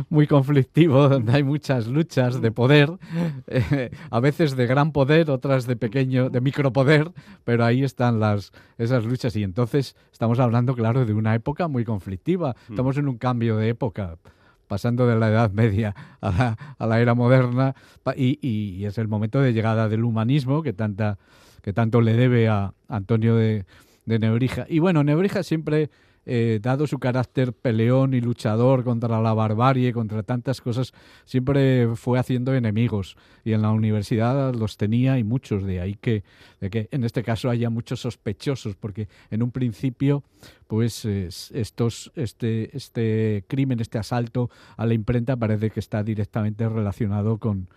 muy conflictivo, donde hay muchas luchas de poder, eh, a veces de gran poder, otras de pequeño, de micropoder, pero ahí están las, esas luchas. Y entonces estamos hablando, claro, de una época muy conflictiva. Mm. Estamos en un cambio de época pasando de la Edad Media a la, era moderna, y, es el momento de llegada del humanismo que, tanta, que tanto le debe a Antonio de, de Nebrija. Y bueno, Nebrija siempre eh, dado su carácter peleón y luchador contra la barbarie, contra tantas cosas, siempre fue haciendo enemigos. Y en la universidad los tenía y muchos de ahí que, de que en este caso haya muchos sospechosos, porque en un principio pues estos, este, este crimen, este asalto a la imprenta parece que está directamente relacionado con,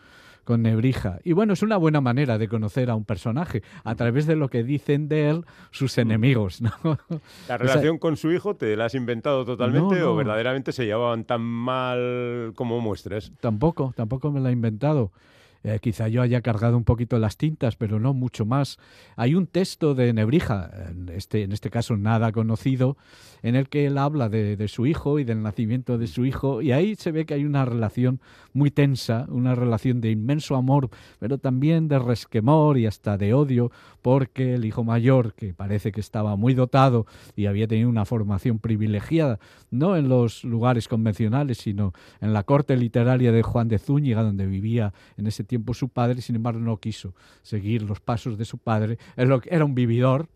con Nebrija. Y bueno, es una buena manera de conocer a un personaje, a través de lo que dicen de él sus enemigos. ¿no? ¿La relación con su hijo te la has inventado totalmente o verdaderamente se llevaban tan mal como muestras? Tampoco, tampoco me la he inventado. Eh, quizá yo haya cargado un poquito las tintas, pero no mucho más. Hay un texto de Nebrija, en este, en este caso nada conocido, en el que él habla de, de, su hijo y del nacimiento de su hijo, y ahí se ve que hay una relación muy tensa, una relación de inmenso amor, pero también de resquemor y hasta de odio, porque el hijo mayor, que parece que estaba muy dotado y había tenido una formación privilegiada, no en los lugares convencionales, sino en la corte literaria de Juan de Zúñiga, donde vivía en ese tiempo su padre, sin embargo no quiso seguir los pasos de su padre. Era un vividor.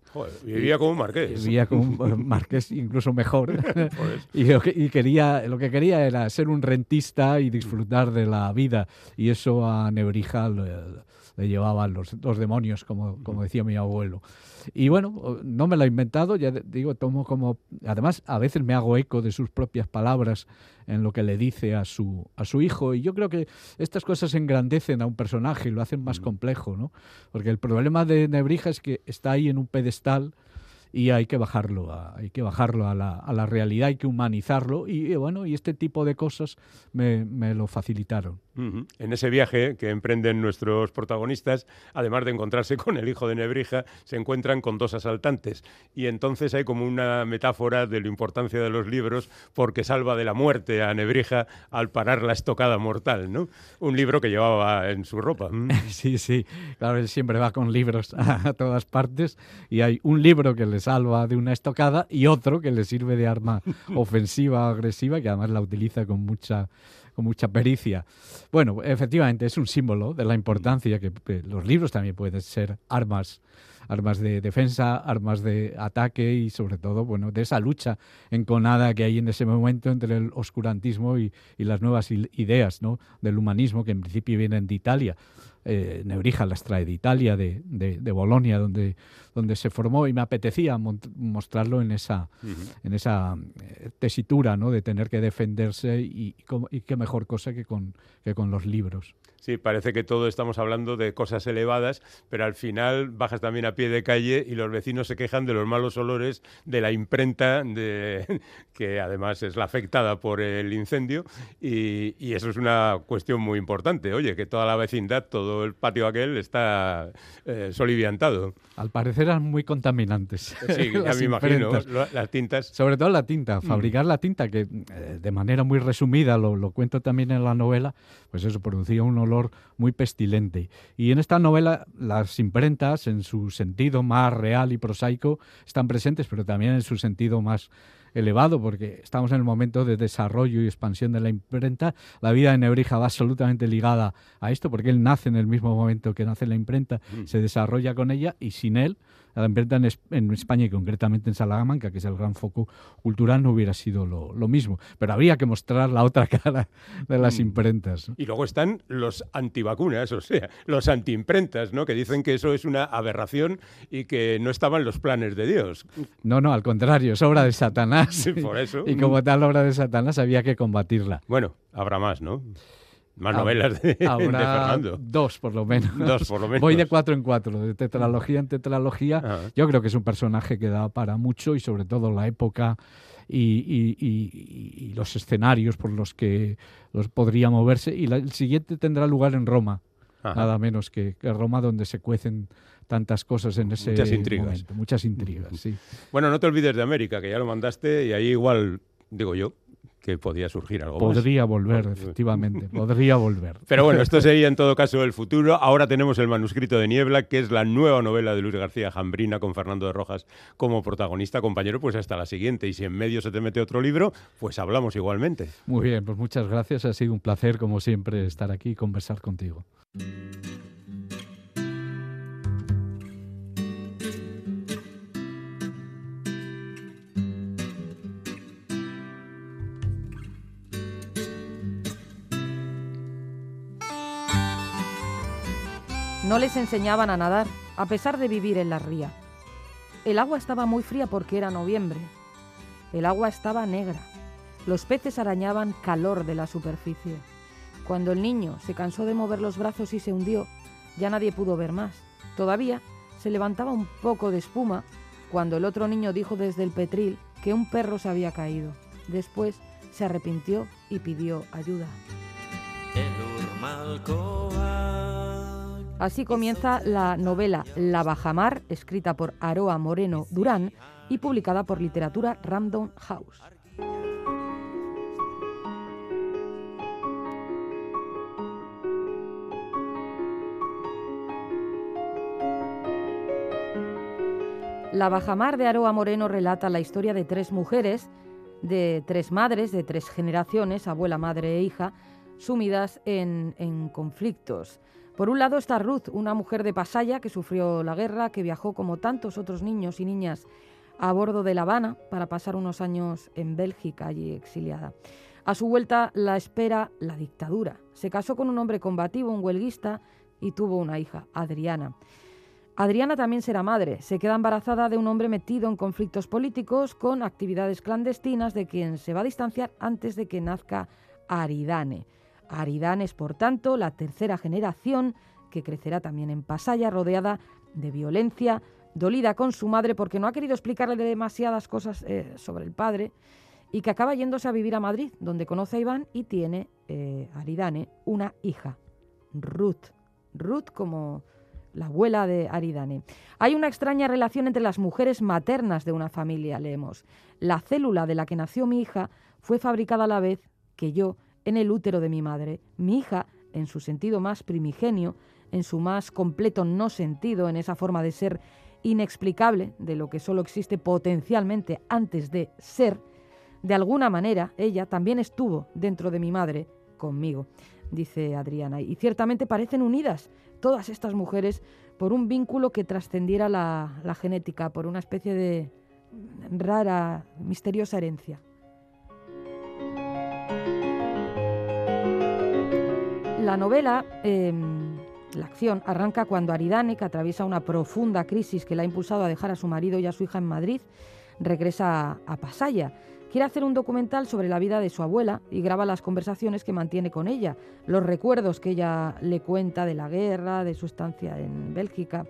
vivía como un marqués. Vivía como un marqués incluso mejor. y, lo que, quería, lo que quería era ser un rentista y disfrutar de la vida. Y eso a Nebrija le llevaban los, los demonios, como, como decía mi abuelo. Y bueno, no me lo he inventado, ya digo, tomo como... Además, a veces me hago eco de sus propias palabras en lo que le dice a su, a su hijo. Y yo creo que estas cosas engrandecen a un personaje y lo hacen más complejo, ¿no? Porque el problema de Nebrija es que está ahí en un pedestal y hay que bajarlo, a, hay que bajarlo a la, a la, realidad, hay que humanizarlo y, bueno, y este tipo de cosas me, me lo facilitaron. En ese viaje que emprenden nuestros protagonistas, además de encontrarse con el hijo de Nebrija, se encuentran con dos asaltantes y entonces hay como una metáfora de la importancia de los libros porque salva de la muerte a Nebrija al parar la estocada mortal, ¿no? Un libro que llevaba en su ropa. Sí, sí, claro, él siempre va con libros a todas partes y hay un libro que le salva de una estocada y otro que le sirve de arma ofensiva o agresiva, que además la utiliza con mucha, con mucha pericia. Bueno, efectivamente es un símbolo de la importancia que, los libros también pueden ser armas armas de defensa, armas de ataque y sobre todo, bueno, de esa lucha enconada que hay en ese momento entre el oscurantismo y, las nuevas ideas, ¿no? Del humanismo que en principio vienen de Italia eh, Nebrija las trae de Italia, de, de, Bolonia, donde, donde se formó, y me apetecía mostrarlo en esa, en esa eh, tesitura ¿no? de tener que defenderse y, y, qué mejor cosa que con, que con los libros. Sí, parece que todo estamos hablando de cosas elevadas, pero al final bajas también a pie de calle y los vecinos se quejan de los malos olores de la imprenta, de, que además es la afectada por el incendio, y, eso es una cuestión muy importante. Oye, que toda la vecindad, todo el patio aquel está eh, soliviantado. Al parecer eran muy contaminantes. Sí, ya me imagino, las tintas. Sobre todo la tinta, mm. fabricar la tinta, que eh, de manera muy resumida, lo, lo cuento también en la novela, pues eso producía un olor muy pestilente. Y en esta novela las imprentas, en su sentido más real y prosaico, están presentes, pero también en su sentido más elevado porque estamos en el momento de desarrollo y expansión de la imprenta. La vida de Nebrija va absolutamente ligada a esto porque él nace en el mismo momento que nace la imprenta, mm. se desarrolla con ella y sin él la imprenta en, España y concretamente en Salamanca, que es el gran foco cultural, no hubiera sido lo, mismo. Pero habría que mostrar la otra cara de las mm. imprentas. Y luego están los antivacunas, o sea, los antiimprentas, ¿no? que dicen que eso es una aberración y que no estaban los planes de Dios. No, no, al contrario, es obra de Satanás. Por eso. Y como tal obra de Satanás había que combatirla. Bueno, habrá más, ¿no? Más novelas de, Fernando. Dos, por lo menos. Dos, por lo menos. Voy de cuatro en cuatro, de tetralogía en tetralogía. Yo creo que es un personaje que da para mucho y sobre todo la época y, los escenarios por los que los podría moverse. Y el siguiente tendrá lugar en Roma, nada menos que, Roma, donde se cuecen tantas cosas en ese muchas intrigas. momento. Muchas intrigas, sí. Bueno, no te olvides de América, que ya lo mandaste y ahí igual, digo yo, que podía surgir algo Podría volver, efectivamente, podría volver. Pero bueno, esto sería en todo caso el futuro. Ahora tenemos el manuscrito de Niebla, que es la nueva novela de Luis García Jambrina con Fernando de Rojas como protagonista, compañero, pues hasta la siguiente. Y si en medio se te mete otro libro, pues hablamos igualmente. Muy bien, pues muchas gracias. Ha sido un placer, como siempre, estar aquí y conversar contigo. No les enseñaban a nadar, a pesar de vivir en la ría. El agua estaba muy fría porque era noviembre. El agua estaba negra. Los peces arañaban calor de la superficie. Cuando el niño se cansó de mover los brazos y se hundió, ya nadie pudo ver más. Todavía se levantaba un poco de espuma cuando el otro niño dijo desde el petril que un perro se había caído. Después se arrepintió y pidió ayuda. Así comienza la novela La Bajamar, escrita por Aroa Moreno Durán y publicada por Literatura Random House. La Bajamar de Aroa Moreno relata la historia de tres mujeres, de tres madres, de tres generaciones, abuela, madre e hija, sumidas en, en conflictos. Por un lado está Ruth, una mujer de Pasaya que sufrió la guerra, que viajó como tantos otros niños y niñas a bordo de La Habana para pasar unos años en Bélgica, allí exiliada. A su vuelta la espera la dictadura. Se casó con un hombre combativo, un huelguista, y tuvo una hija, Adriana. Adriana también será madre. Se queda embarazada de un hombre metido en conflictos políticos con actividades clandestinas de quien se va a distanciar antes de que nazca Aridane. Aridane es, por tanto, la tercera generación que crecerá también en Pasaya, rodeada de violencia, dolida con su madre porque no ha querido explicarle demasiadas cosas eh, sobre el padre y que acaba yéndose a vivir a Madrid, donde conoce a Iván y tiene eh, Aridane una hija, Ruth. Ruth como la abuela de Aridane. Hay una extraña relación entre las mujeres maternas de una familia, leemos. La célula de la que nació mi hija fue fabricada a la vez que yo en el útero de mi madre. Mi hija, en su sentido más primigenio, en su más completo no sentido, en esa forma de ser inexplicable, de lo que solo existe potencialmente antes de ser, de alguna manera ella también estuvo dentro de mi madre conmigo, dice Adriana. Y ciertamente parecen unidas todas estas mujeres por un vínculo que trascendiera la, la genética, por una especie de rara, misteriosa herencia. La novela, em, la acción, arranca cuando Aridane, que atraviesa una profunda crisis que la ha impulsado a dejar a su marido y a su hija en Madrid, regresa a, Pasaya. Quiere hacer un documental sobre la vida de su abuela y graba las conversaciones que mantiene con ella, los recuerdos que ella le cuenta de la guerra, de su estancia en Bélgica.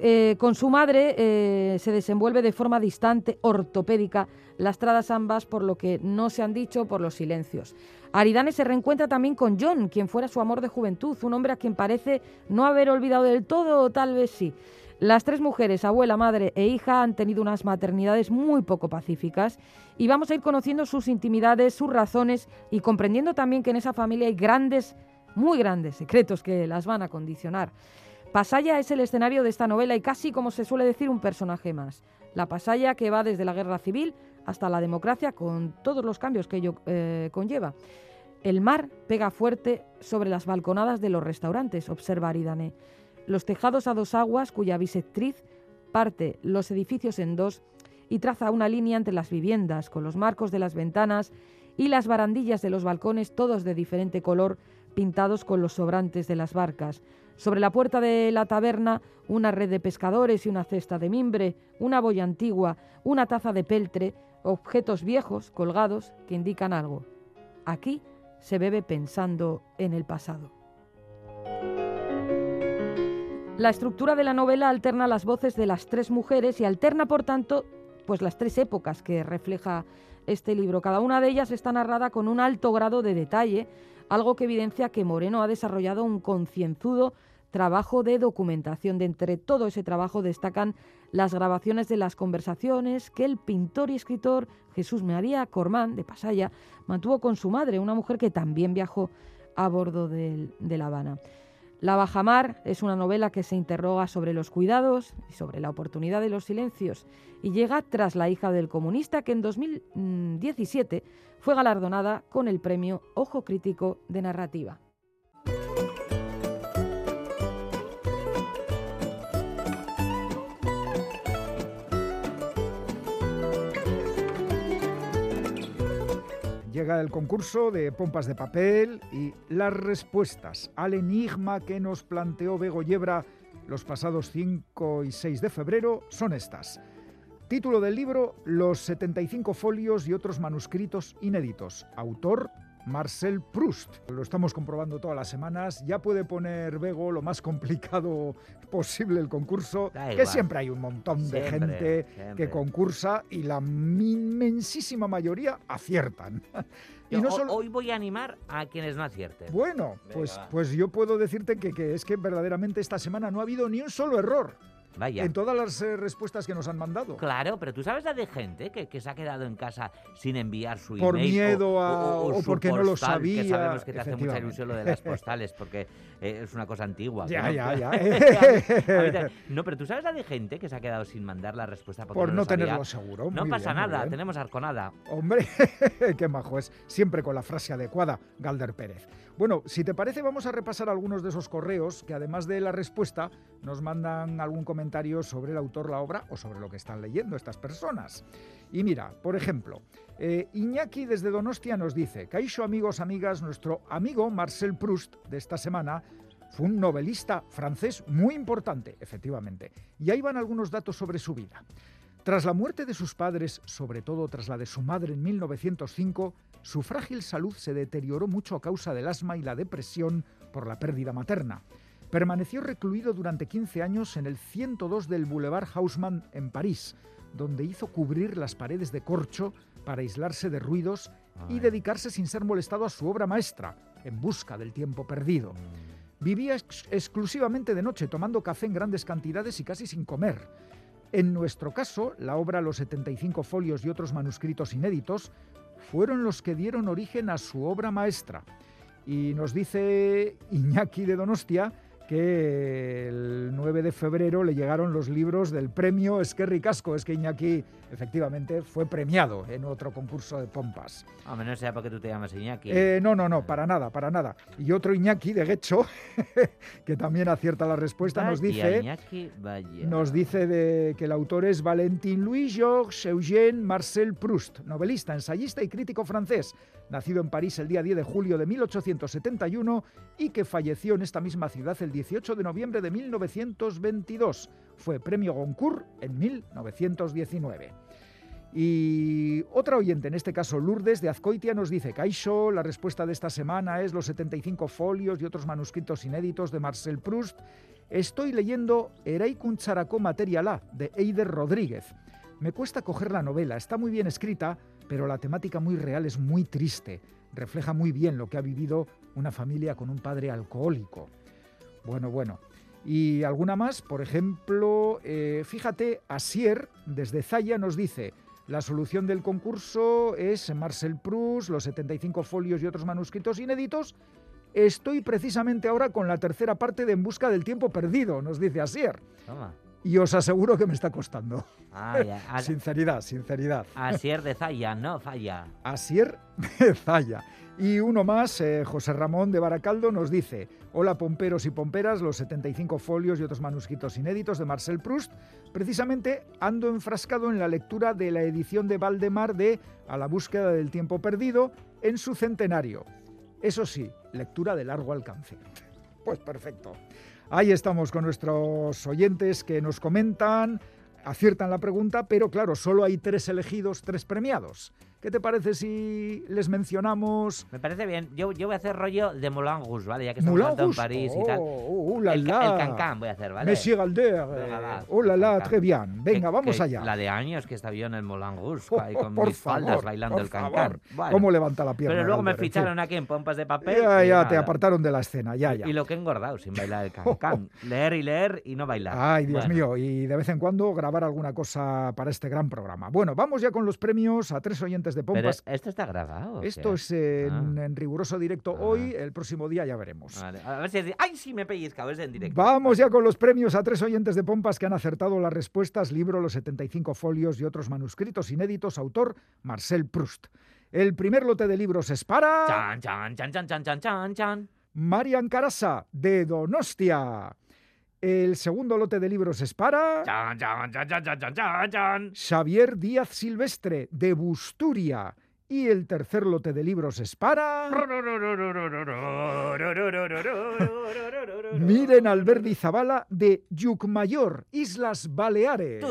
Eh, con su madre eh, se desenvuelve de forma distante, ortopédica, lastradas ambas por lo que no se han dicho, por los silencios. Aridane se reencuentra también con John, quien fuera su amor de juventud, un hombre a quien parece no haber olvidado del todo, o tal vez sí. Las tres mujeres, abuela, madre e hija, han tenido unas maternidades muy poco pacíficas y vamos a ir conociendo sus intimidades, sus razones y comprendiendo también que en esa familia hay grandes, muy grandes secretos que las van a condicionar. Pasaya es el escenario de esta novela y casi, como se suele decir, un personaje más. La Pasaya que va desde la guerra civil hasta la democracia con todos los cambios que ello eh, conlleva. El mar pega fuerte sobre las balconadas de los restaurantes, observa Aridane. Los tejados a dos aguas, cuya bisectriz parte los edificios en dos y traza una línea entre las viviendas, con los marcos de las ventanas y las barandillas de los balcones, todos de diferente color, pintados con los sobrantes de las barcas. Sobre la puerta de la taberna, una red de pescadores y una cesta de mimbre, una boya antigua, una taza de peltre, objetos viejos colgados que indican algo. Aquí se bebe pensando en el pasado. La estructura de la novela alterna las voces de las tres mujeres y alterna, por tanto, pues las tres épocas que refleja este libro. Cada una de ellas está narrada con un alto grado de detalle, algo que evidencia que Moreno ha desarrollado un concienzudo trabajo de documentación. De entre todo ese trabajo destacan las grabaciones de las conversaciones que el pintor y escritor Jesús María Cormán de Pasaya mantuvo con su madre, una mujer que también viajó a bordo de La Habana. La Bajamar es una novela que se interroga sobre los cuidados y sobre la oportunidad de los silencios y llega tras La hija del comunista que en 2017 fue galardonada con el premio Ojo Crítico de Narrativa. Llega el concurso de pompas de papel y las respuestas al enigma que nos planteó Bego Yebra los pasados 5 y 6 de febrero son estas. Título del libro Los 75 folios y otros manuscritos inéditos. Autor Marcel Proust. Lo estamos comprobando todas las semanas. Ya puede poner Bego lo más complicado posible el concurso, que siempre hay un montón de gente que concursa y la inmensísima mayoría aciertan. y no solo... Hoy voy a animar a quienes no acierten. Bueno, pues, pues yo puedo decirte que, que es que verdaderamente esta semana no ha habido ni un solo error. En todas las eh, respuestas que nos han mandado. Claro, pero tú sabes la de gente que, se ha quedado en casa sin enviar su Por email. Por miedo a, o, porque no lo sabía. Que sabemos que te hace mucha ilusión lo de las postales, porque eh, es una cosa antigua. Ya, ya, ya. no, pero tú sabes la de gente que se ha quedado sin mandar la respuesta Por no, no tenerlo seguro. No pasa nada, tenemos arconada. Hombre, qué majo es. Siempre con la frase adecuada, Galder Pérez. Bueno, si te parece, vamos a repasar algunos de esos correos que además de la respuesta nos mandan algún comentario sobre el autor, la obra o sobre lo que están leyendo estas personas. Y mira, por ejemplo, eh, Iñaki desde Donostia nos dice, Caixo amigos, amigas, nuestro amigo Marcel Proust de esta semana fue un novelista francés muy importante, efectivamente. Y ahí van algunos datos sobre su vida. Tras la muerte de sus padres, sobre todo tras la de su madre en 1905, su frágil salud se deterioró mucho a causa del asma y la depresión por la pérdida materna. Permaneció recluido durante 15 años en el 102 del Boulevard Haussmann en París, donde hizo cubrir las paredes de corcho para aislarse de ruidos y dedicarse sin ser molestado a su obra maestra, En busca del tiempo perdido. Mm. Vivía exclusivamente de noche, tomando café en grandes cantidades y casi sin comer. En nuestro caso, la obra Los 75 folios y otros manuscritos inéditos fueron los que dieron origen a su obra maestra. Y nos dice Iñaki de Donostia que el 9 de febrero le llegaron los libros del premio Esquerri Casco. Es que Iñaki efectivamente fue premiado en otro concurso de pompas. A menos sea porque tú te llamas Iñaki. Eh, no, no, no, para nada, para nada. Y otro Iñaki de Guecho, que también acierta la respuesta, nos dice, nos dice de que el autor es Valentin Louis Georges Eugène Marcel Proust, novelista, ensayista y crítico francés, nacido en París el día 10 de julio de 1871 y que falleció en esta misma ciudad el 18 de noviembre de 1922. Fue premio Goncourt en 1919. Y otra oyente, en este caso Lourdes de Azcoitia, nos dice, Caixo, la respuesta de esta semana es los 75 folios y otros manuscritos inéditos de Marcel Proust. Estoy leyendo Ereikun Characó Materialá, de Eider Rodríguez. Me cuesta coger la novela, está muy bien escrita, pero la temática muy real es muy triste. Refleja muy bien lo que ha vivido una familia con un padre alcohólico. Bueno, bueno. Y alguna más, por ejemplo, eh, fíjate, Asier, desde Zaya, nos dice, la solución del concurso es Marcel Proust, los 75 folios y otros manuscritos inéditos. Estoy precisamente ahora con la tercera parte de En busca del tiempo perdido, nos dice Asier. Y os aseguro que me está costando. Ah, sinceridad, sinceridad. Asier de Zaya, no falla. Asier de Zaya. Y uno más, eh, José Ramón de Baracaldo, nos dice, hola pomperos y pomperas, los 75 folios y otros manuscritos inéditos de Marcel Proust. Precisamente ando enfrascado en la lectura de la edición de Valdemar de A la búsqueda del tiempo perdido en su centenario. Eso sí, lectura de largo alcance. Pues perfecto. Ahí estamos con nuestros oyentes que nos comentan, aciertan la pregunta, pero claro, solo hay tres elegidos, tres premiados. ¿Qué te parece si les mencionamos? Me parece bien. Yo, yo voy a hacer rollo de Moulin Rouge, ¿vale? Ya que estamos hablando en París y tal. Oh, la, el, la. el Cancan voy a hacer, ¿vale? Monsieur Galder. oh la la, très bien. Venga, vamos allá. La de años que estaba yo en el Moulin Rouge, ahí con mis faldas bailando el Cancan. ¿Cómo levanta la pierna? Pero luego me ficharon aquí en pompas de papel. Ya, ya, te apartaron de la escena, ya, ya. Y lo que he engordado sin bailar el Cancan. leer y leer y no bailar. Ay, Dios mío. Y de vez en cuando grabar alguna cosa para este gran programa. Bueno, vamos ya con los premios a tres oyentes de pompas. Pero está grabado. Esto es en, ah. riguroso directo ah. hoy, el próximo día ya veremos. A ver si es ¡Ay, sí, me he pellizcado! Es en directo. Vamos ya con los premios a tres oyentes de Pompas que han acertado las respuestas. Libro Los 75 folios y otros manuscritos inéditos. Autor Marcel Proust. El primer lote de libros es para... Chan, chan, chan, chan, chan, chan, chan. Marian Carasa, de Donostia. El segundo lote de libros es para... Chan, chan, chan, chan, chan, chan, chan. Xavier Díaz Silvestre, de Busturia. Y el tercer lote de libros es para... Miren Alberdi Zabala de Yucmayor, Islas Baleares.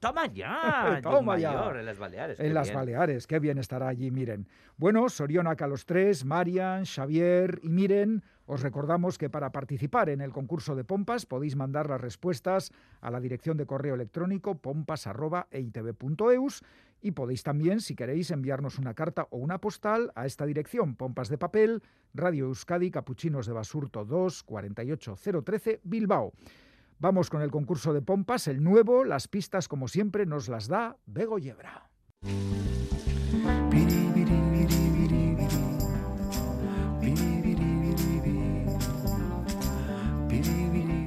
Toma ya. Toma ya. en las Baleares. En las Baleares, qué bien estará allí, miren. Bueno, Sorionaca los tres, Marian, Xavier y Miren, os recordamos que para participar en el concurso de pompas podéis mandar las respuestas a la dirección de correo electrónico pompas.eitv.eus y podéis también, si queréis, enviarnos una carta o una postal a esta dirección, Pompas de Papel, Radio Euskadi, Capuchinos de Basurto 2, 48013, Bilbao. Vamos con el concurso de pompas, el nuevo, las pistas como siempre nos las da Bego Yebra.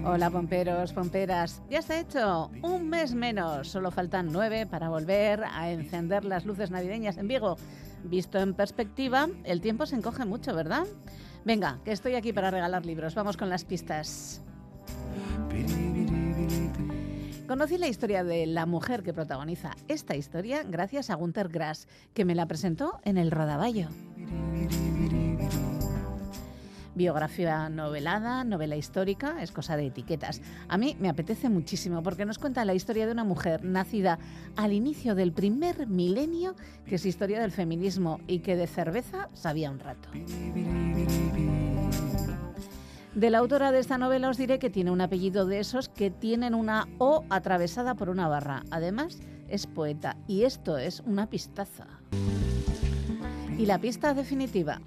Hola pomperos, pomperas. Ya está hecho. Un mes menos. Solo faltan nueve para volver a encender las luces navideñas en Vigo. Visto en perspectiva, el tiempo se encoge mucho, ¿verdad? Venga, que estoy aquí para regalar libros. Vamos con las pistas. Conocí la historia de la mujer que protagoniza esta historia gracias a Gunther Grass, que me la presentó en el Rodaballo biografía novelada, novela histórica, es cosa de etiquetas. A mí me apetece muchísimo porque nos cuenta la historia de una mujer nacida al inicio del primer milenio, que es historia del feminismo y que de cerveza sabía un rato. De la autora de esta novela os diré que tiene un apellido de esos que tienen una O atravesada por una barra. Además, es poeta y esto es una pistaza. Y la pista definitiva,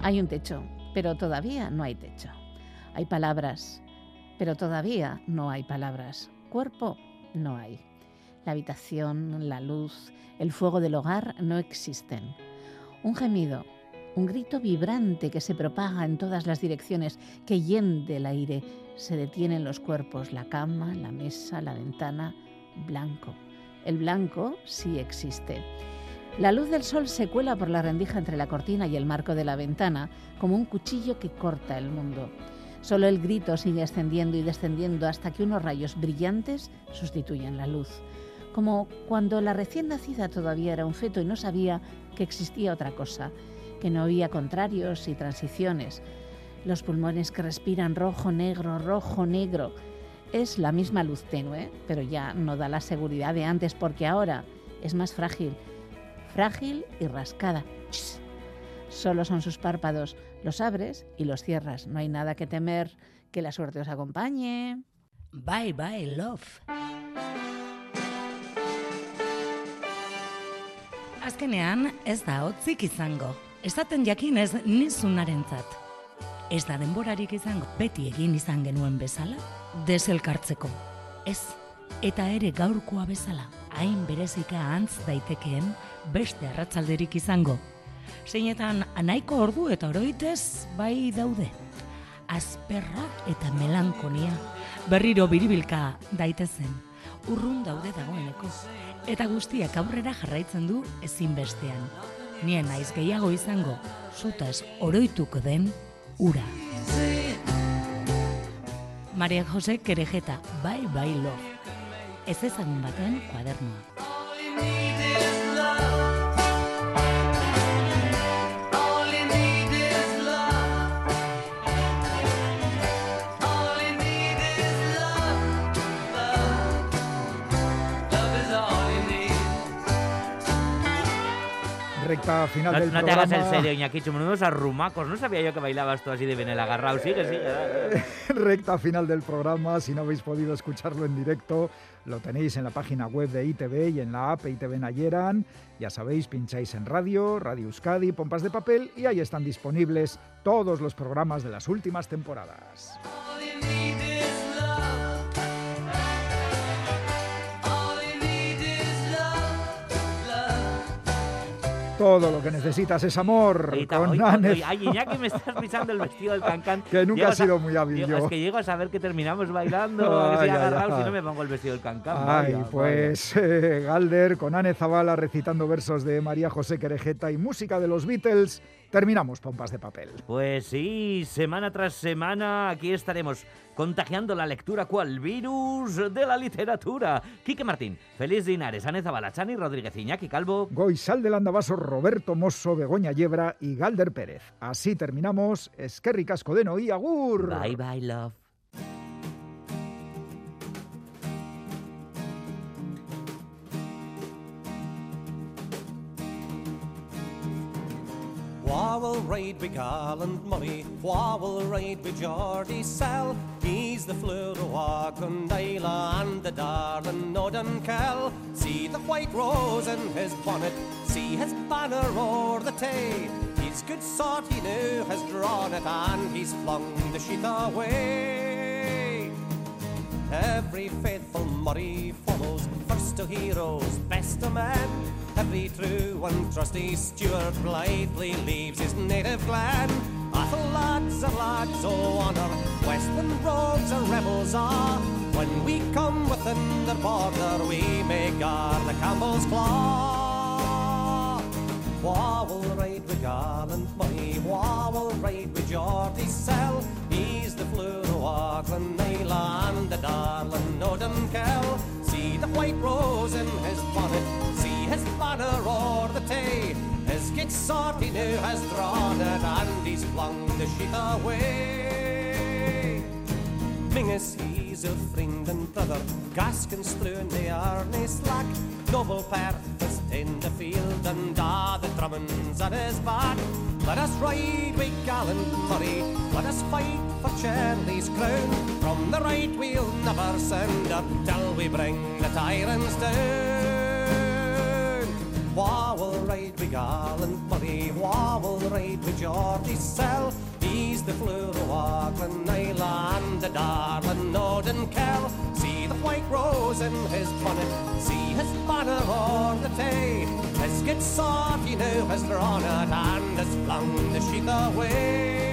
Hay un techo, pero todavía no hay techo. Hay palabras, pero todavía no hay palabras. Cuerpo no hay. La habitación, la luz, el fuego del hogar no existen. Un gemido, un grito vibrante que se propaga en todas las direcciones, que hiende el aire, se detiene en los cuerpos, la cama, la mesa, la ventana, blanco. El blanco sí existe. La luz del sol se cuela por la rendija entre la cortina y el marco de la ventana, como un cuchillo que corta el mundo. Solo el grito sigue ascendiendo y descendiendo hasta que unos rayos brillantes sustituyen la luz. Como cuando la recién nacida todavía era un feto y no sabía que existía otra cosa, que no había contrarios y transiciones. los pulmones que respiran rojo, negro, rojo, negro. Es la misma luz tenue, pero ya no da la seguridad de antes porque ahora es más frágil, frágil y rascada. Solo son sus párpados, los abres y los cierras. No hay nada que temer. Que la suerte os acompañe. Bye bye, love. Azkenean ez da hotzik izango. Esaten jakinez nizunarentzat. Ez da denborarik izango beti egin izan genuen bezala, deselkartzeko. Ez, eta ere gaurkoa bezala, hain berezika antz daitekeen beste arratzalderik izango. Zeinetan anaiko ordu eta oroitez bai daude. Azperra eta melankonia, berriro biribilka daitezen, urrun daude dagoeneko. Eta guztiak aurrera jarraitzen du ezinbestean. Nien naiz gehiago izango, zutaz oroituko den ura. Maria Jose Kerejeta, bai bai lo. Ez ezagun baten kuadernoa. recta final no, del no programa. te hagas el serio, Iñaki, menudos arrumacos. No sabía yo que bailabas tú así de bien el agarrado. Sigue, sigue. recta final del programa. Si no habéis podido escucharlo en directo, lo tenéis en la página web de ITV y en la app ITV Nayeran. Ya sabéis, pincháis en radio, Radio Euskadi, Pompas de Papel y ahí están disponibles todos los programas de las últimas temporadas. Todo lo que necesitas es amor. Con Ane- oye, ay, Iñaki, me estás pisando el vestido del cancán. Que nunca Llego ha sido a- muy hábil yo. Es que llego a saber que terminamos bailando, que Ay, agarrado, si no me pongo el vestido del cancán. Ay, vaya, pues eh, Galder con Anne Zavala recitando versos de María José Querejeta y música de los Beatles. Terminamos Pompas de Papel. Pues sí, semana tras semana aquí estaremos contagiando la lectura cual virus de la literatura. Quique Martín, Feliz Dinares, Ane Zabalachani, Rodríguez Iñaki Calvo. Goizal del Andabaso, Roberto Mosso, Begoña Yebra y Galder Pérez. Así terminamos. Esquerri Cascodeno y Agur. Bye bye, love. Wha will ride with Garland Murray? Wha will ride with Geordie Sell? He's the fleur of Argondila and the darling Nodden Kell. See the white rose in his bonnet, see his banner o'er the tay. His good sort he knew has drawn it and he's flung the sheath away. Every faithful Murray follows first to heroes, best to men. Every true and trusty Stuart blithely leaves his native glen. Athel lads are lads, oh honour, Westland rogues and rebels are. When we come within their border, we may guard the Campbell's claw. Wha will ride with Garland Money? Wha will ride with Geordie Sell? He's the fleur of Auckland, Naila and the darling Nodden Kell. See the white rose in Gig sword he knew has drawn and he's flung the sheath away. Mingus, he's a friend and brother. Gaskins strewn they are nae slack. Noble Perth is in the field, and ah, the Drummonds at his back. Let us ride with gallant Murray. Let us fight for Charlie's crown. From the right we'll never send up till we bring the tyrants down. Will ride with Murray? Wha will ride with Geordie Sell? He's the fleur of Auckland, and the darling Nodden Kell. See the white rose in his bonnet, see his banner o'er the tay. His good sword er he now has drawn it and has flung the sheath away.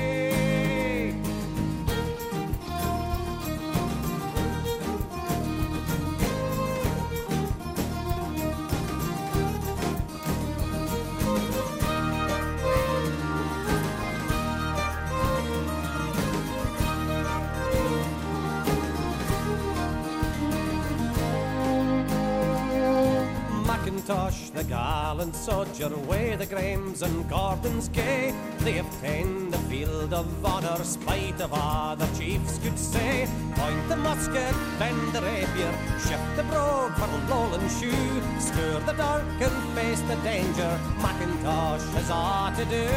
The gallant soldier, way the Grahams and Gordons gay. They obtained the field of honour, spite of all the chiefs could say. Point the musket, bend the rapier, shift the brogue for Lowland shoe. Stir the dark and face the danger, Macintosh has all to do.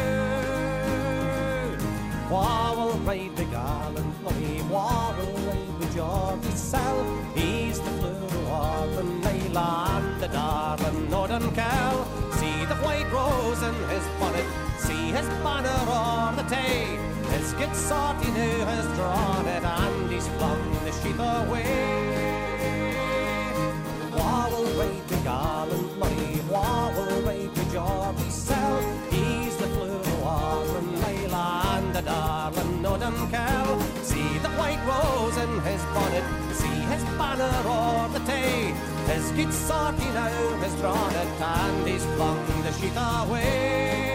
Wha will ride the gallant Murray, wha will ride the Geordie Sell. He's the blue of the Naila and the darling Northern Cal. his banner o'er the day, His good sword he now has drawn it, and he's flung the sheath away. Wah will raid the gallant Murray, wah will raid the Geordie cell. He's the fluid war from Layla and the darling Nodham Kell. See the white rose in his bonnet, see his banner o'er the day, His good sword he now has drawn it, and he's flung the sheath away.